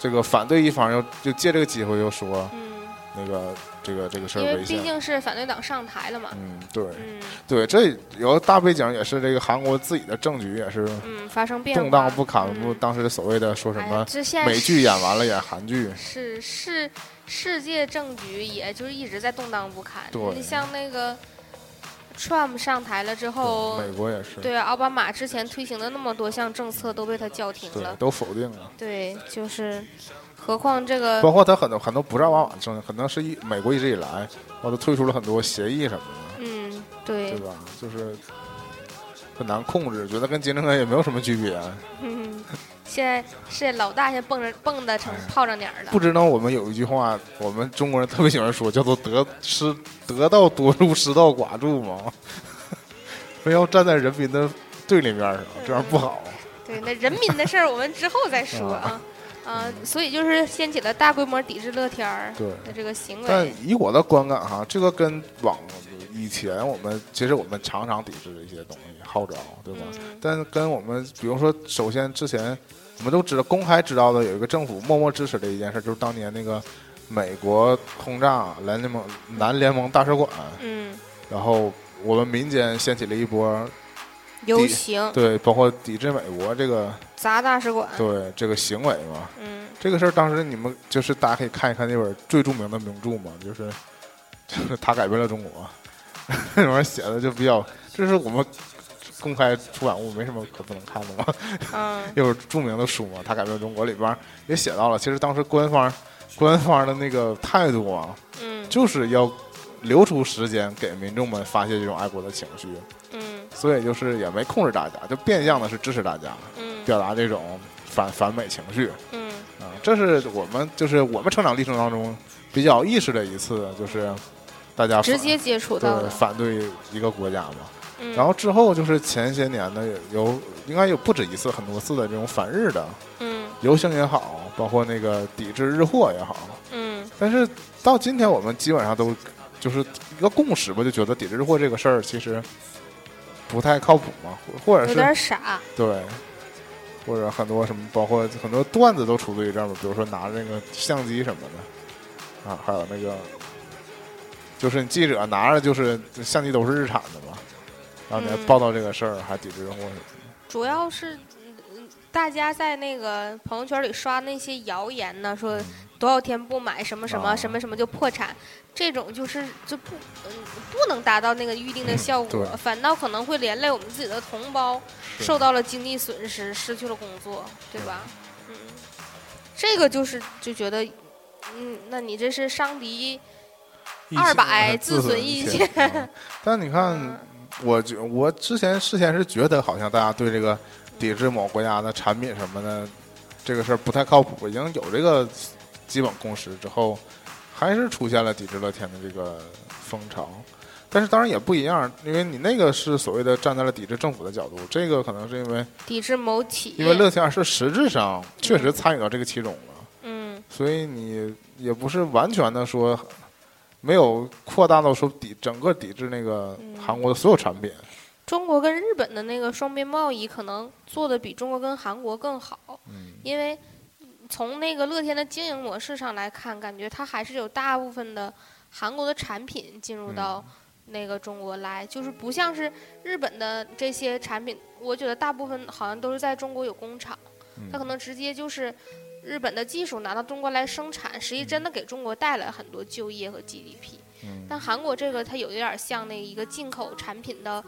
这个反对一方又就借这个机会又说嗯，那个这个这个事因为儿违宪。毕竟是反对党上台了嘛，嗯，对。嗯对，这有个大背景，也是这个韩国自己的政局也是嗯发生变化，动荡不堪。不，嗯当时所谓的说什么美剧演完了演韩剧，是是世界政局，也就是一直在动荡不堪。对你像那个 Trump 上台了之后，美国也是，对奥巴马之前推行的那么多项政策都被他叫停对了。都否定了。对，就是，何况这个包括他很多很多不是奥巴马政，可能是一美国一直以来，我都推出了很多协议什么的，嗯，对对，吧？就是很难控制，觉得跟金正恩也没有什么区别。嗯，现在是老大现在蹦着蹦的成炮仗脸儿了。不知道我们有一句话，我们中国人特别喜欢说，叫做“得失得道多助，失道寡助”嘛，非要站在人民的对立面上，这样不好。对，那人民的事儿我们之后再说啊。啊，所以就是掀起了大规模抵制乐天儿的这个行为但为。以我的观感哈，这个跟往以前我们其实我们常常抵制的一些东西号召，对吧？嗯但跟我们比如说，首先之前我们都知道公开知道的有一个政府默默支持的一件事，就是当年那个美国轰炸南联盟南联盟大使馆，嗯，然后我们民间掀起了一波游行对，包括抵制美国这个砸大使馆，对这个行为嘛。嗯这个事儿当时你们就是大家可以看一看那本最著名的名著嘛，就是 就是他改变了中国，里面写的就比较，这是我们公开出版物，没什么可不能看的嘛。嗯 又是著名的书嘛，他改变中国里边也写到了，其实当时官方官方的那个态度啊，嗯就是要留出时间给民众们发泄这种爱国的情绪，嗯所以就是也没控制大家，就变相的是支持大家，嗯表达这种反反美情绪。嗯啊，这是我们就是我们成长历程当中比较意识的一次，就是大家反直接接触到对，反对一个国家嘛。嗯。然后之后就是前些年的，有有应该有不止一次、很多次的这种反日的嗯。游行也好，包括那个抵制日货也好。嗯。但是到今天，我们基本上都就是一个共识吧，就觉得抵制日货这个事儿其实不太靠谱嘛，或或者有是点傻，对，或者很多什么，包括很多段子都出自于这儿嘛，比如说拿着那个相机什么的，啊，还有那个，就是你记者拿着就是相机都是日产的嘛，然后你报道这个事儿，还抵制货什么的，主要是。大家在那个朋友圈里刷那些谣言呢，说多少天不买什么什么啊。什么什么就破产，这种就是就不嗯不能达到那个预定的效果，对。反倒可能会连累我们自己的同胞是。受到了经济损失，失去了工作，对吧？嗯，这个就是就觉得，嗯，那你这是伤敌一二百自损一一千。啊 但你看，我觉我之前事先是觉得好像大家对这个抵制某国家的产品什么的这个事儿不太靠谱，已经有这个基本共识之后，还是出现了抵制乐天的这个风潮。但是当然也不一样，因为你那个是所谓的站在了抵制政府的角度，这个可能是因为抵制某企业，因为乐天是实质上确实参与到这个其中了。嗯所以你也不是完全的说没有扩大到说抵整个抵制那个嗯韩国的所有产品。中国跟日本的那个双边贸易可能做的比中国跟韩国更好，嗯，因为从那个乐天的经营模式上来看，感觉它还是有大部分的韩国的产品进入到那个中国来，就是不像是日本的这些产品，我觉得大部分好像都是在中国有工厂，它可能直接就是。日本的技术拿到中国来生产，实际真的给中国带来很多就业和 GDP。嗯但韩国这个它有一点像那一个进口产品的，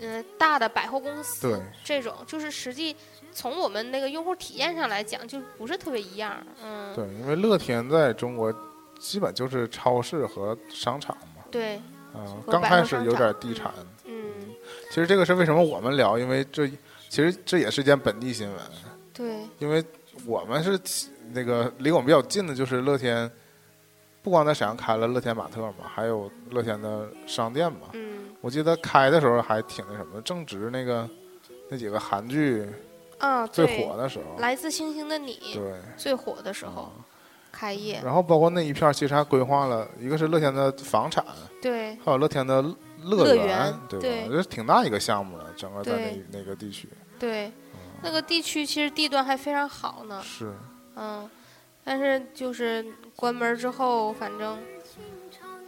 嗯、大的百货公司对这种，就是实际从我们那个用户体验上来讲，就不是特别一样。嗯，对，因为乐天在中国基本就是超市和商场嘛。对，啊、和刚开始有点地产。嗯，其实这个是为什么我们聊，因为这其实这也是一件本地新闻，对，因为我们是那个离我们比较近的，就是乐天，不光在沈阳开了乐天玛特嘛，还有乐天的商店嘛。嗯。我记得开的时候还挺那什么，正值那个那几个韩剧啊，最火的时候。来自星星的你对，最火的时候啊开业，然后包括那一片儿其实还规划了一个是乐天的房产，对。还有乐天的乐乐园，对吧？对。这是挺大一个项目的，整个在那那个地区。对，那个地区其实地段还非常好呢。是。嗯，但是就是关门之后，反正，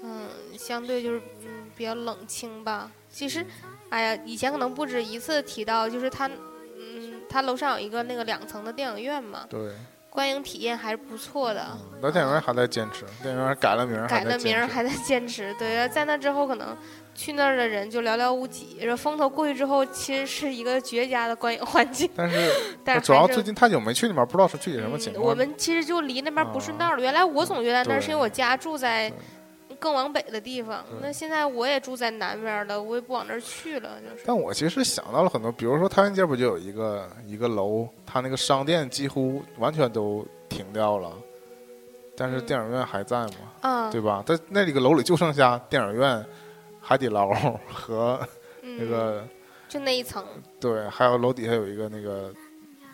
嗯，相对就是嗯比较冷清吧。其实，哎呀，以前可能不止一次提到，就是他，嗯，他楼上有一个那个两层的电影院嘛，对，观影体验还是不错的。嗯，电影院还在坚持，电影院改了名儿，改了名儿还在坚持，对，在那之后可能去那儿的人就寥寥无几。这风头过去之后，其实是一个绝佳的观影环境，但是但是主要最近太久没去那边，不知道是具体什么情嗯。况。我们其实就离那边不顺道啊了。原来我总觉得那儿是因为我家住在更往北的地方，那现在我也住在南边了，我也不往那儿去了，就是。但我其实想到了很多，比如说太原街不就有一个一个楼，它那个商店几乎完全都停掉了，但是嗯电影院还在嘛，啊，对吧？它那里个楼里就剩下电影院、海底捞和嗯，那个、就那一层，对，还有楼底下有一个那个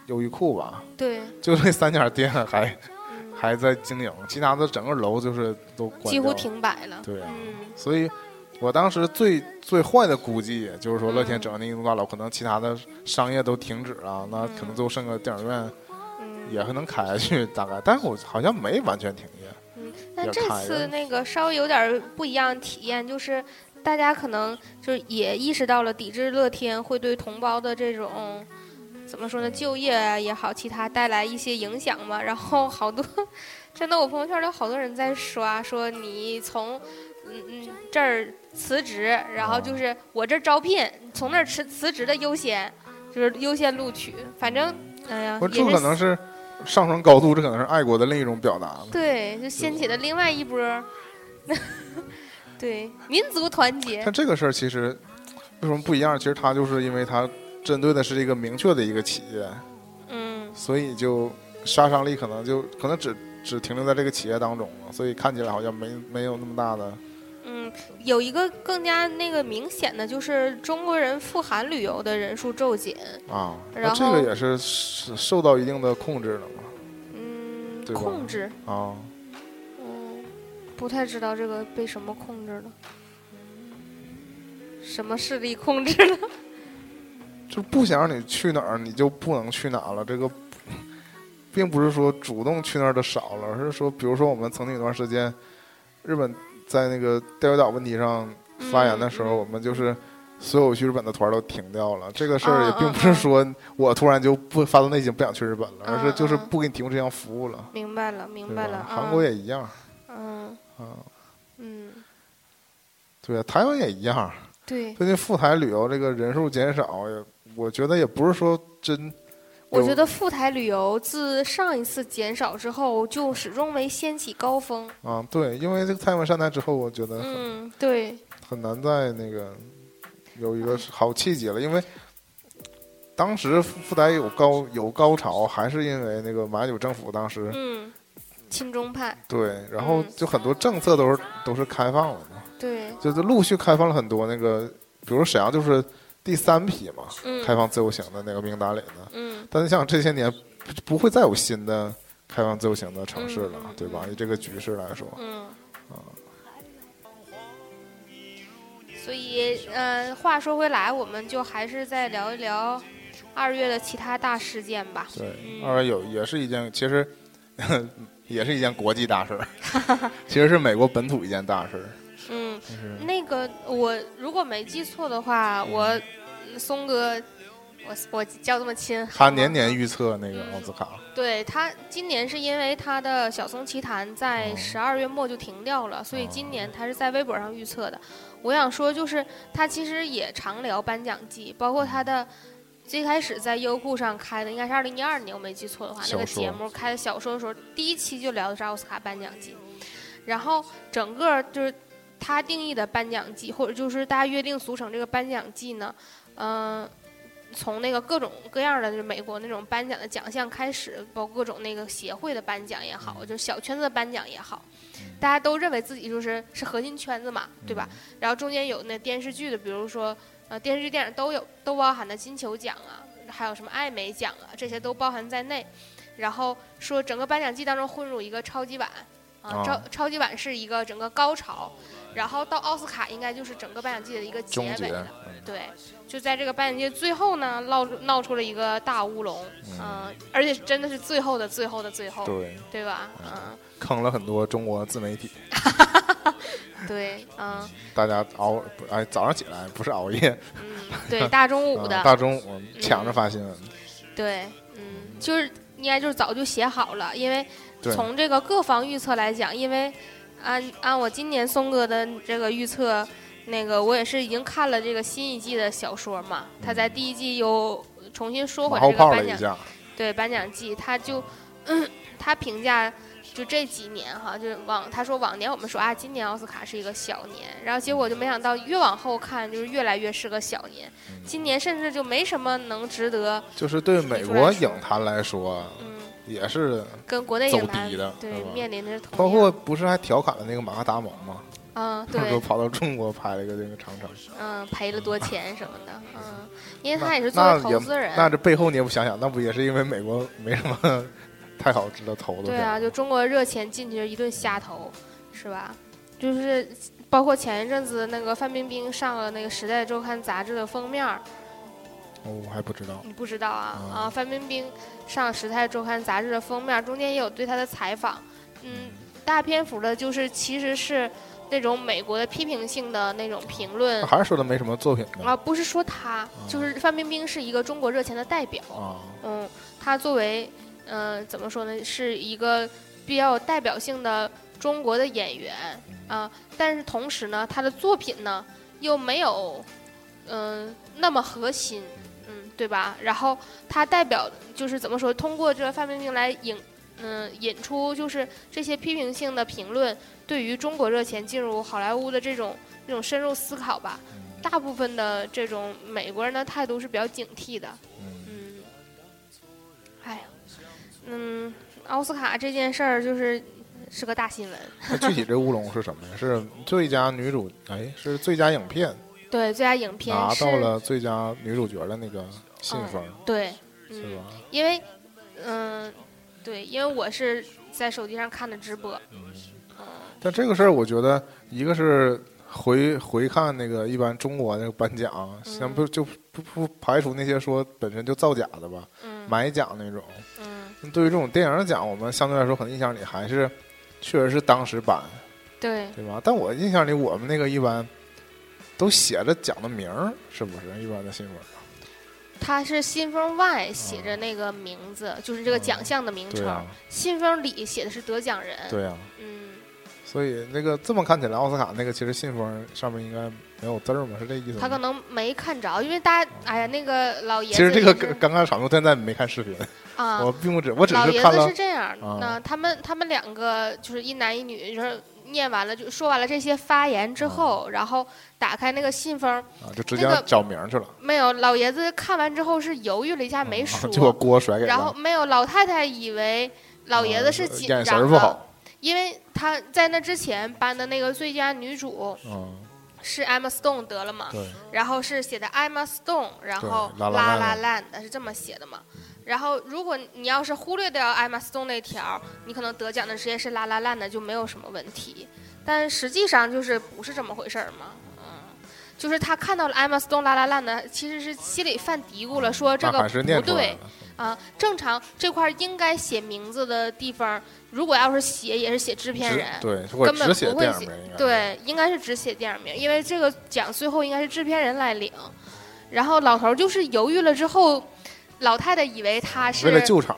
优衣库吧，对，就那三家店还嗯，还在经营，其他的整个楼就是都关几乎停摆了。对啊。嗯，所以，我当时最最坏的估计就是说，乐天嗯整个那一栋大楼，可能其他的商业都停止了，那可能嗯就剩个电影院也还能开下去，大概，但是我好像没完全停业。嗯，但这次那个稍微有点不一样的体验，就是大家可能就是也意识到了抵制乐天会对同胞的这种怎么说呢，就业啊也好，其他带来一些影响嘛。然后好多真的，我朋友圈里有好多人在刷，说你从嗯嗯这儿辞职，然后就是我这儿招聘，从那儿辞辞职的优先，就是优先录取。反正哎呀，我这可能是上升高度，这可能是爱国的另一种表达了。对，就掀起了另外一波儿，对民族团结。但这个事儿其实为什么不一样？其实它就是因为它针对的是一个明确的一个企业，嗯，所以就杀伤力可能就可能只只停留在这个企业当中了，所以看起来好像没没有那么大的嗯，有一个更加那个明显的就是中国人赴韩旅游的人数骤减。啊。那然后这个也是是受到一定的控制了嘛？嗯，对控制。啊，嗯，不太知道这个被什么控制了。什么势力控制了？就不想让你去哪儿，你就不能去哪儿了。这个并不是说主动去那儿的少了，而是说，比如说我们曾经有段时间，日本在那个钓鱼岛问题上发言的时候，我们就是所有去日本的团儿都停掉了。这个事儿也嗯并不是说我突然就不发自内心不想去日本了，而是嗯就是嗯不给你提供这项服务了，明白了，明白了。？韩国嗯也一样嗯啊，嗯，对啊，台湾也一样。对，最近赴台旅游这个人数减少，也我觉得也不是说真。我觉得赴台旅游自上一次减少之后，就始终没掀起高峰。啊，对，因为这个蔡英文上台之后，我觉得、嗯，对，很难再那个有一个好契机了，因为当时赴赴台有高有高潮，还是因为那个马英九政府当时、嗯，亲中派，对，然后嗯。就很多政策都是都是开放了嘛，对，就是陆续开放了很多那个，比如沈阳就是第三批嘛，嗯，开放自由行的那个名单里的，嗯。但是像这些年不不会再有新的开放自由行的城市了，嗯。嗯对吧？以这个局势来说，嗯。所以，呃，话说回来，我们就还是再聊一聊二月的其他大事件吧。对，嗯。二月有也是一件，其实也是一件国际大事儿，其实是美国本土一件大事儿，嗯，那个我如果没记错的话，我嗯松哥，我我叫这么亲，他年年预测那个奥斯卡，对他今年是因为他的《小松奇谈》在哦。十二月末就停掉了，所以今年他是在微博上预测的。我想说，就是他其实也常聊颁奖季，包括他的最开始在优酷上开的，应该是二零一二年，我没记错的话，那个节目开的小说的时候，第一期就聊的是奥斯卡颁奖季，然后整个就是他定义的颁奖季，或者就是大家约定俗成这个颁奖季呢，嗯、从那个各种各样的，就是美国那种颁奖的奖项开始，包括各种那个协会的颁奖也好，就是小圈子的颁奖也好，大家都认为自己就是是核心圈子嘛，对吧？然后中间有那电视剧的，比如说呃电视剧、电影都有，都包含的金球奖啊，还有什么艾美奖啊，这些都包含在内。然后说整个颁奖季当中混入一个超级碗啊，哦超超级碗是一个整个高潮，然后到奥斯卡应该就是整个颁奖季的一个结尾了。，嗯对，就在这个颁奖季最后呢，闹闹出了一个大乌龙，嗯、而且真的是最后的最后的最后，对，对吧？嗯，坑了很多中国自媒体，对，嗯 大家熬不哎早上起来不是熬夜，嗯，对，大中午啊的，大中午抢着发新闻，对，嗯，就是应该就是早就写好了，因为对从这个各方预测来讲，因为按按我今年松哥的这个预测，那个我也是已经看了这个新一季的小说嘛，他在第一季又重新说回这个颁奖对颁奖季，他就、他评价就这几年哈，就是往他说往年我们说啊，今年奥斯卡是一个小年，然后结果就没想到越往后看就是越来越是个小年，嗯。今年甚至就没什么能值得就是对美国影坛来说嗯也是，跟国内走低的对面临的是同包括不是还调侃了那个马克达蒙吗？嗯说 对跑到中国拍了一个那个长城，嗯赔了多钱什么的嗯，因为他也是作为投资人，那这背后你也不想想，那不也是因为美国没什么太好值得投的？对啊，就中国热钱进去就一顿瞎投，是吧？就是包括前一阵子那个范冰冰上了那个《时代周刊》杂志的封面儿，哦，我还不知道。你不知道啊？啊啊，范冰冰上《时代周刊》杂志的封面，中间也有对她的采访。嗯，大篇幅的就是其实是那种美国的批评性的那种评论还是说的没什么作品？啊，不是说她，就是范冰冰是一个中国热钱的代表。啊，嗯，她作为嗯、呃怎么说呢，是一个比较有代表性的中国的演员啊，但是同时呢，她的作品呢又没有嗯、那么核心，嗯，对吧？然后它代表就是怎么说，通过这个范冰冰来引嗯、引出就是这些批评性的评论对于中国热钱进入好莱坞的这种这种深入思考吧。大部分的这种美国人的态度是比较警惕的，嗯，嗯，哎呀，嗯，奥斯卡这件事儿就是是个大新闻。那具体这乌龙是什么呀？是最佳女主，哎，是最佳影片对，最佳影片是拿到了最佳女主角的那个信封，对，是嗯，吧？因为嗯，对，因为我是在手机上看的直播，嗯嗯，但这个事儿，我觉得一个是回回看那个一般中国那个颁奖，先不就不不排除那些说本身就造假的吧，嗯买奖那种。嗯，对于这种电影奖，我们相对来说可能印象里还是确实是当时颁，对，对吧？但我印象里，我们那个一般都写着奖的名儿，是不是？一般的新闻。它是信封外写着那个名字，就是这个奖项的名称，信封里写的是得奖人，对啊。嗯，所以那个这么看起来，奥斯卡那个其实信封上面应该没有字儿吗？是这意思吗？他可能没看着，因为大家，哎呀，那个老爷子其实这个也是刚刚场面，现在没看视频，啊，我并不知，我只老是看了爷子是这样的，他们他们两个就是一男一女，就是念完了就说完了这些发言之后，然后打开那个信封，啊，就直接那个找名儿去了，没有老爷子看完之后是犹豫了一下没说，就把锅甩给然后了。没有老太太以为老爷子是紧眼神张的，儿不好，因为他在那之前颁的那个最佳女主嗯，是 Emma Stone 得了嘛，对，然后是写的 Emma Stone，然后对，La La 拉 Land 是这么写的嘛。然后如果你要是忽略掉 Emma Stone 那条，你可能得奖的直接是拉拉烂的，就没有什么问题。但实际上就是不是这么回事儿嘛，嗯，就是他看到了 Emma Stone 拉拉烂的，其实是心里犯嘀咕了，说这个不对。啊。正常这块儿应该写名字的地方，如果要是写也是写制片人，对，根本不会写对，应该是只写电影名，因为这个奖最后应该是制片人来领。然后老头儿就是犹豫了之后，老太太以为他是为了救场，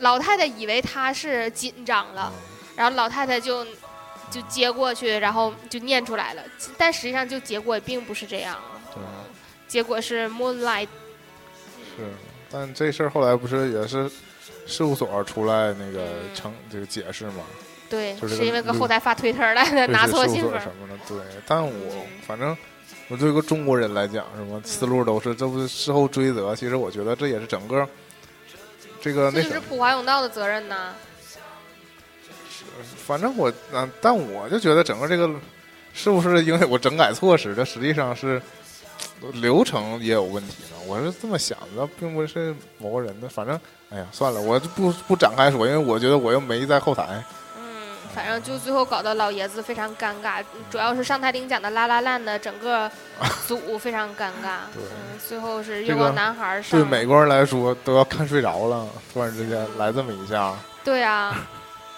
老太太以为他是紧张了，然后老太太就就接过去，然后就念出来了。但实际上就结果也并不是这样，对，结果是 Moonlight。是。但这事儿后来不是也是事务所出来那个成这个解释吗？对，就是是因为搁后台发推特来的，拿错信封。什么的，对。但我嗯反正我作为一个中国人来讲，什么思路都是这不是事后追责，其实我觉得这也是整个这个那是普华永道的责任呐。反正我嗯，但我就觉得整个这个是不是因为我整改措施，这实际上是流程也有问题呢？我是这么想的，并不是某个人的。反正哎呀，算了，我就不不展开说，因为我觉得我又没在后台。嗯，反正就最后搞得老爷子非常尴尬，主要是上台领奖的拉拉烂的整个 组非常尴尬。对嗯，最后是这个月光男孩上。对美国人来说，都要看睡着了，突然之间来这么一下，对啊，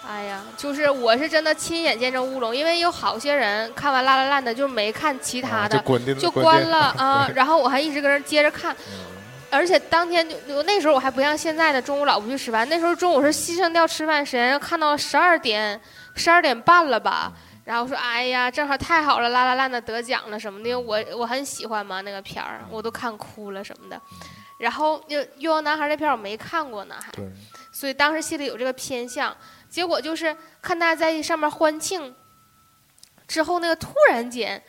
哎呀，就是我是真的亲眼见证乌龙，因为有好些人看完拉拉烂的就没看其他的，啊就关电就关了啊，然后我还一直搁那接着看。嗯而且当天就我那时候我还不像现在的中午老不去吃饭，那时候中午是牺牲掉吃饭时间，看到十二点十二点半了吧，然后说哎呀，正好太好了，啦啦啦的得奖了什么的，因为我我很喜欢嘛那个片儿，我都看哭了什么的。然后就《月光男孩》那片儿我没看过呢，还，所以当时心里有这个偏向。结果就是看大家在上面欢庆之后，那个突然间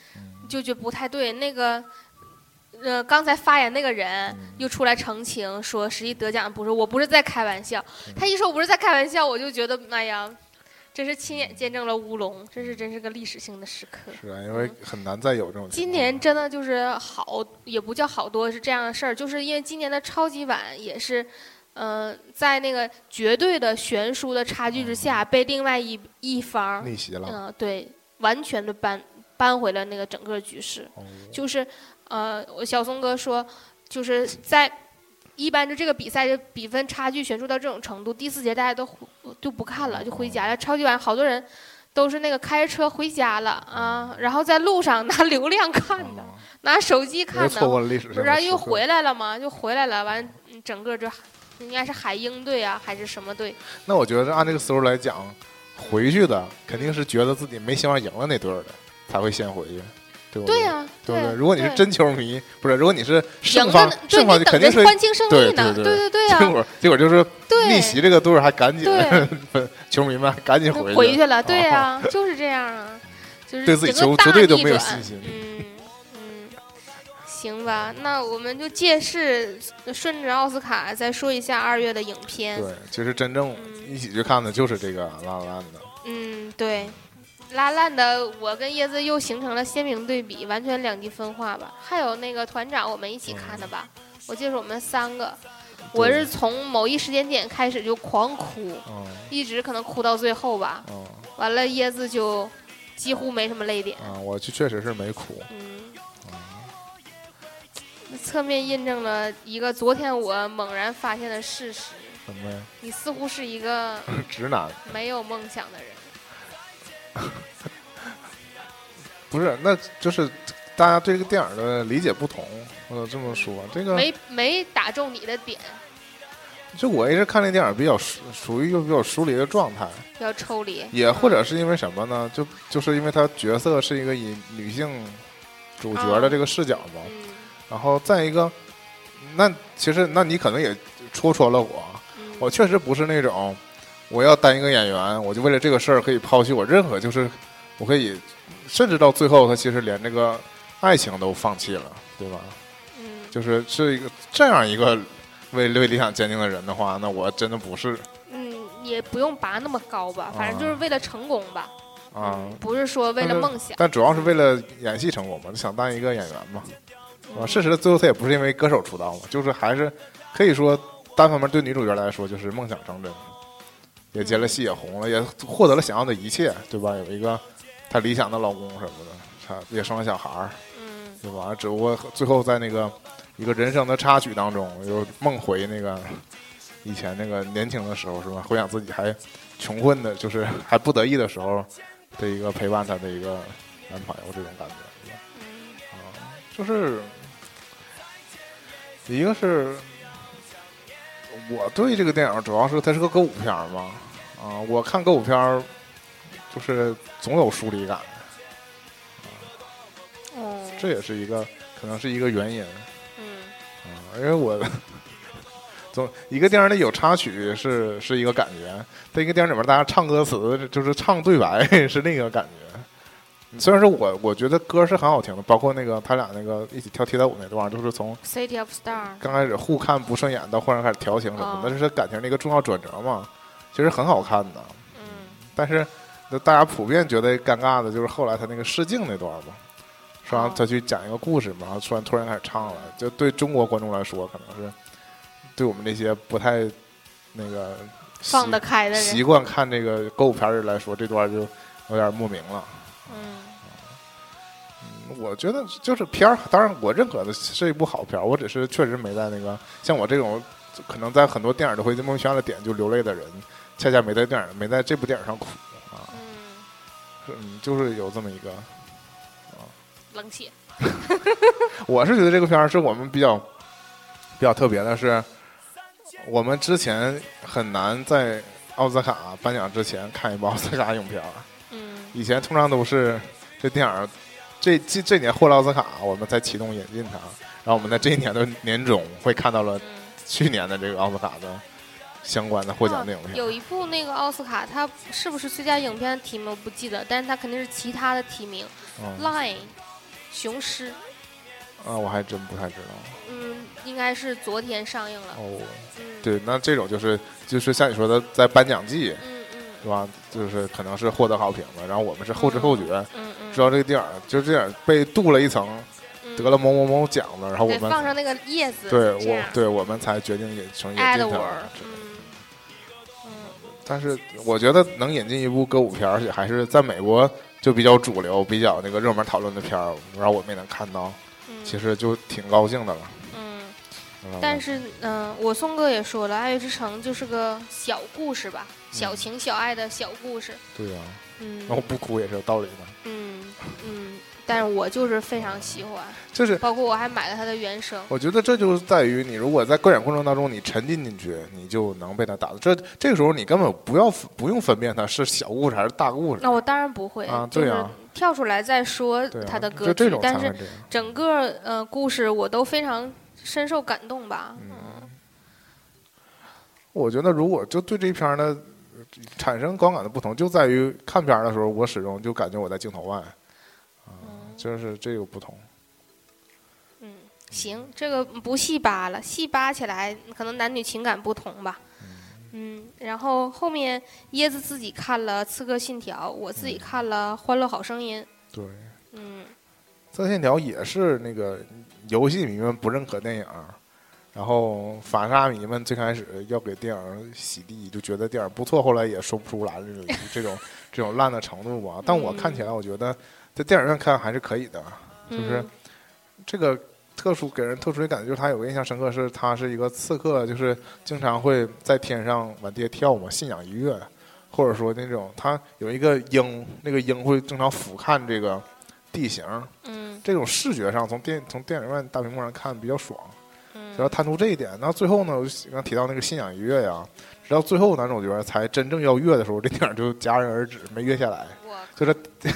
就觉得不太对，那个。呃，刚才发言那个人又出来澄清说，实际得奖不是我，不是在开玩笑。他一说我不是在开玩笑，我就觉得，哎呀，真是亲眼见证了乌龙，这是真是个历史性的时刻。是啊，因为很难再有这种。今年真的就是好，也不叫好多是这样的事儿，就是因为今年的超级碗也是，呃，在那个绝对的悬殊的差距之下，被另外一一方，逆袭了，嗯、对，完全的扳扳回了那个整个局势。哦就是，呃，我小松哥说，就是在一般就这个比赛的比分差距悬殊到这种程度，第四节大家都回就不看了，就回家了。超级晚好多人都是那个开着车回家了啊，然后在路上拿流量看的，啊 拿手机看的，错过了历史不性的时刻。是又回来了嘛？就回来了，完嗯整个就应该是海鹰队啊，还是什么队？那我觉得按这个思路来讲，回去的肯定是觉得自己没希望赢了那队儿的，才会先回去，对不对呀、对对不对？如果你是真球迷，不是，如果你是赢胜方着呢，，对胜方就肯定是欢庆胜利呢，对对对对呀、结果结果就是对逆袭这个队儿还赶紧，球迷们赶紧回回去了，对啊呀、就是这样啊，就是对自己球整个大球队都没有信心。嗯嗯，行吧，那我们就借势顺着奥斯卡再说一下二月的影片。对，其实真正嗯。一起去看的就是这个《拉拉烂》的。嗯，对，拉烂的我跟椰子又形成了鲜明对比，完全两极分化吧。还有那个团长，我们一起看的吧？我记得是我们三个，我是从某一时间点开始就狂哭，嗯一直可能哭到最后吧。嗯完了，椰子就几乎没什么泪点。嗯，我就确实是没哭。嗯，侧面印证了一个昨天我猛然发现的事实：什么呀？你似乎是一个 直男没有梦想的人。不是，那就是大家对这个电影的理解不同。我这么说，这个没没打中你的点，就我一直看那电影比较属属于一个比较疏离的状态，要抽离。也或者是因为什么呢？就就是因为他角色是一个以女性主角的这个视角嘛。嗯然后再一个，那其实那你可能也戳穿了我，嗯，我确实不是那种我要当一个演员，我就为了这个事儿可以抛弃我任何，就是我可以，甚至到最后他其实连这个爱情都放弃了，对吧？嗯就是是一个这样一个为为理想坚定的人的话，那我真的不是嗯，也不用拔那么高吧，反正就是为了成功吧。啊。嗯，不是说为了梦想。但主要是为了演戏成功嘛，就想当一个演员嘛。啊，嗯事实最后他也不是因为歌手出道嘛，就是还是可以说单方面对女主角来说就是梦想成真，也接了戏也红了，也获得了想要的一切，对吧？有一个她理想的老公什么的，她也生了小孩儿，嗯对吧？只不过最后在那个一个人生的插曲当中，又梦回那个以前那个年轻的时候，是吧？回想自己还穷困的，就是还不得意的时候的一个陪伴她的一个男朋友，这种感觉，对吧？嗯啊，就是一个是我对这个电影主要是它是个歌舞片嘛，啊，我看歌舞片儿就是总有疏离感，哦，这也是一个可能是一个原因。嗯。啊，因为我 总一个电影里有插曲是是一个感觉，在一个电影里面大家唱歌词就是唱对白是另一个感觉。虽然说我我觉得歌是很好听的，包括那个他俩那个一起跳踢踏舞那段，就是从，City of Star。刚开始互看不顺眼，到忽然开始调情什么哦。的，那是感情的一个重要转折嘛，其实很好看的。嗯但是那大家普遍觉得尴尬的就是后来他那个试镜那段吧，说他去讲一个故事嘛，然后突然突然开始唱了，就对中国观众来说，可能是对我们那些不太那个习放得开的人。习惯看这个歌舞片儿的人来说，这段就有点莫名了。嗯嗯我觉得就是片儿，当然我认可的是一部好片儿，我只是确实没在那个像我这种可能在很多电影都会莫名其妙的点就流泪的人，恰恰没在电影没在这部电影上哭啊，嗯，嗯，就是有这么一个啊，冷血。我是觉得这个片儿是我们比较比较特别的是，我们之前很难在奥斯卡颁奖之前看一部奥斯卡影片儿，嗯以前通常都是这电影这这这年获了奥斯卡，我们才启动引进它，然后我们在这一年的年中会看到了嗯。去年的这个奥斯卡的相关的获奖的影片。有一部那个奥斯卡，它是不是最佳影片提名我不记得，但是它肯定是其他的提名。嗯 Line，雄狮，啊，我还真不太知道。嗯，应该是昨天上映了。哦，嗯，，对，那这种就是就是像你说的，在颁奖季嗯嗯是吧？就是可能是获得好评的，然后我们是后知后觉，嗯嗯，知道这个电影就是这样被镀了一层，嗯得了某某某奖了，然后我们放上那个叶子，对我对我们才决定也成引进它 Edward，。嗯嗯但是我觉得能引进一部歌舞片，而且还是在美国就比较主流、比较那个热门讨论的片儿，然后我们也能看到，嗯，其实就挺高兴的了。嗯，但是，嗯、我宋哥也说了，《爱乐之城》就是个小故事吧，小情小爱的小故事。对呀、嗯然后不哭也是有道理的。嗯嗯，但是我就是非常喜欢，就是包括我还买了它的原声。我觉得这就是在于你如果在观演过程当中你沉浸进去，你就能被它打动。这这个时候你根本不要不用分辨它是小故事还是大故事那我当然不会，啊就是跳出来再说对啊它的歌曲，就这种但是。整个呃故事我都非常深受感动吧。嗯我觉得如果就对这片儿呢产生观感的不同，就在于看片儿的时候，我始终就感觉我在镜头外，啊、就是这个不同。嗯，行，这个不细扒了，细扒起来可能男女情感不同吧。嗯，然后后面椰子自己看了《刺客信条》，我自己看了《欢乐好声音》。对，嗯刺客信条也是那个游戏迷们不认可电影，然后反杀迷们最开始要给电影洗地，就觉得电影不错，后来也说不出来这种这种这种烂的程度吧。但我看起来，我觉得在电影院看还是可以的，就是嗯这个特殊给人特殊的感觉，就是他有个印象深刻，是他是一个刺客，就是经常会在天上往地下跳嘛，信仰一跃，或者说那种他有一个鹰，那个鹰会经常俯瞰这个地形，嗯这种视觉上从电从电影院大屏幕上看比较爽。只要嗯贪图这一点，那最后呢，我就刚提到那个信仰一跃呀，直到最后男主角才真正要跃的时候，这电影就戛然而止，没跃下来，我就是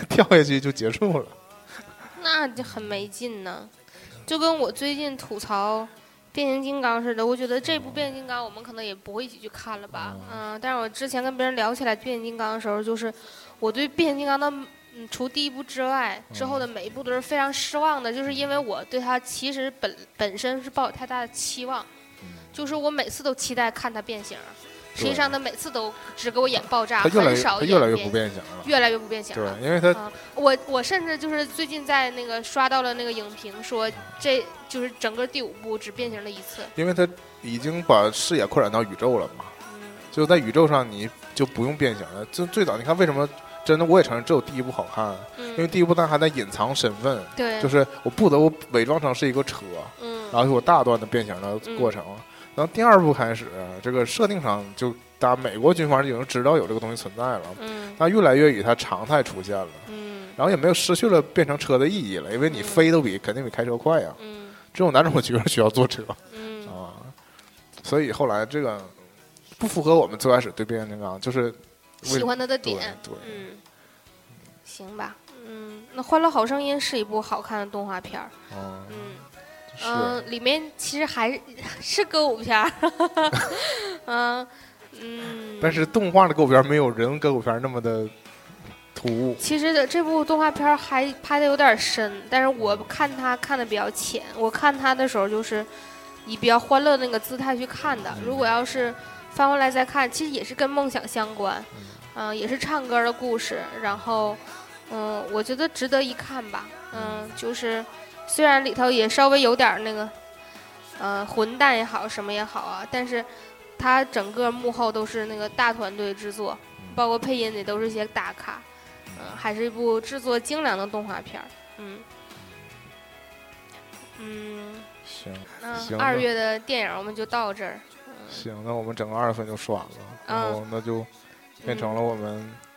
跳下去就结束了。那就很没劲呢，就跟我最近吐槽变形金刚似的。我觉得这部变形金刚我们可能也不会一起去看了吧，嗯，但是我之前跟别人聊起来变形金刚的时候，就是我对变形金刚的。嗯，除第一部之外，之后的每一部都是非常失望的，就是因为我对它其实本本身是抱有太大的期望，就是我每次都期待看它变形，实际上他每次都只给我演爆炸，他越来越很少演他越来越不变形了。越来越不变形对。，因为他啊，我我甚至就是最近在那个刷到了那个影评，说这就是整个第五部只变形了一次。因为他已经把视野扩展到宇宙了嘛，嗯就在宇宙上你就不用变形了。就最早你看为什么真的我也承认只有第一部好看，因为嗯，第一部它还在隐藏身份，对，就是我不得不伪装成是一个车，嗯然后有大段的变形的过程。然后第二部开始，这个设定上就大家美国军方已经知道有这个东西存在了，嗯它越来越以它常态出现了，嗯然后也没有失去了变成车的意义了，因为你嗯飞都比肯定比开车快呀。嗯只有男主角需要坐车嗯啊，所以后来这个不符合我们最开始对变形金刚，就是喜欢他的点，对，嗯，行吧，嗯，那《欢乐好声音》是一部好看的动画片儿，嗯，嗯里面其实还是是歌舞片儿，嗯嗯，但是动画的歌舞片没有人歌舞片那么的突兀。其实的这部动画片儿还拍的有点深，但是我看它看的比较浅。我看它的时候就是以比较欢乐的那个姿态去看的。如果要是翻回来再看，其实也是跟梦想相关，嗯、也是唱歌的故事。然后，嗯、我觉得值得一看吧。嗯、就是虽然里头也稍微有点儿那个，呃，混蛋也好，什么也好啊，但是它整个幕后都是那个大团队制作，包括配音也都是一些大咖。嗯，还是一部制作精良的动画片儿。嗯，嗯，行那行二月的电影我们就到这儿。行，那我们整个二月份就说完了，然嗯后那就变成了我们对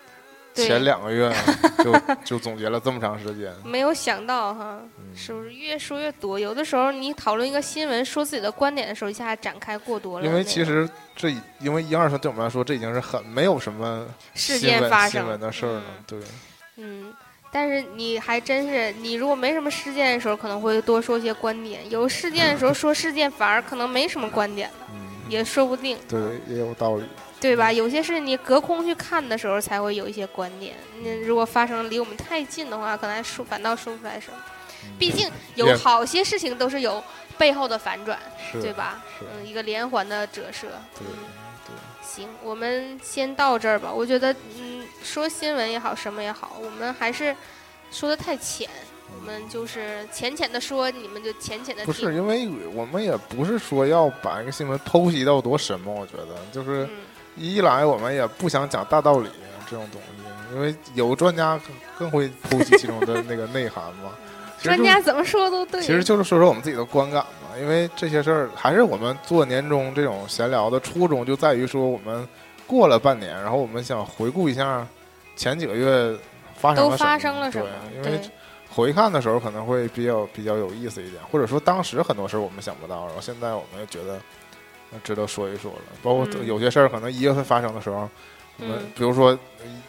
前两个月 就就总结了这么长时间。没有想到哈，嗯是不是越说越多？有的时候你讨论一个新闻，说自己的观点的时候，一下展开过多了。因为其实这因为一二三对我们来说，这已经是很没有什么事件发生新闻的事儿了。对，嗯，但是你还真是，你如果没什么事件的时候，可能会多说一些观点；有事件的时候说事件，反而可能没什么观点了，嗯，也说不定。对，也有道理。对吧？有些事你隔空去看的时候，才会有一些观点。那如果发生离我们太近的话，可能还说反倒说不出来什么。毕竟有好些事情都是有背后的反转，对吧？嗯，一个连环的折射。对嗯，对。行，我们先到这儿吧。我觉得，嗯，说新闻也好，什么也好，我们还是说的太浅。我们就是浅浅的说，你们就浅浅的听。不是，因为我们也不是说要把一个新闻剖析到多深嘛，我觉得就是嗯，一来我们也不想讲大道理这种东西，因为有专家更更会剖析其中的那个内涵嘛。专家怎么说都对。其实就是说说我们自己的观感嘛，因为这些事儿还是我们做年终这种闲聊的初衷，就在于说我们过了半年，然后我们想回顾一下前几个月发生都了发生了什么对，？因为，回看的时候可能会比较比较有意思一点，或者说当时很多事儿我们想不到，然后现在我们又觉得呃值得说一说了。包括嗯有些事儿可能一月份发生的时候，我们嗯比如说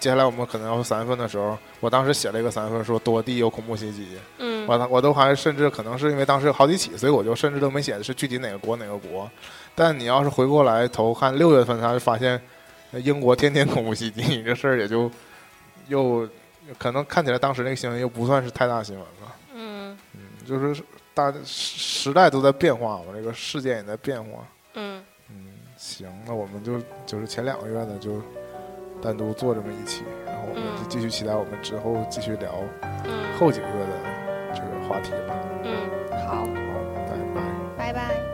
接下来我们可能要三月份的时候，我当时写了一个三月份说多地有恐怖袭击，嗯我我都还甚至可能是因为当时有好几起，所以我就甚至都没写是具体哪个国哪个国。但你要是回过来头看六月份，他就发现呃英国天天恐怖袭击，这事儿也就又可能看起来当时那个新闻又不算是太大新闻了。嗯嗯，就是大时时代都在变化嘛，这个事件也在变化。嗯嗯，行，那我们就就是前两个月呢，就单独做这么一期，然后我们嗯就继续期待我们之后继续聊嗯后几个月的这个话题吧。嗯，好，好，拜拜。拜拜。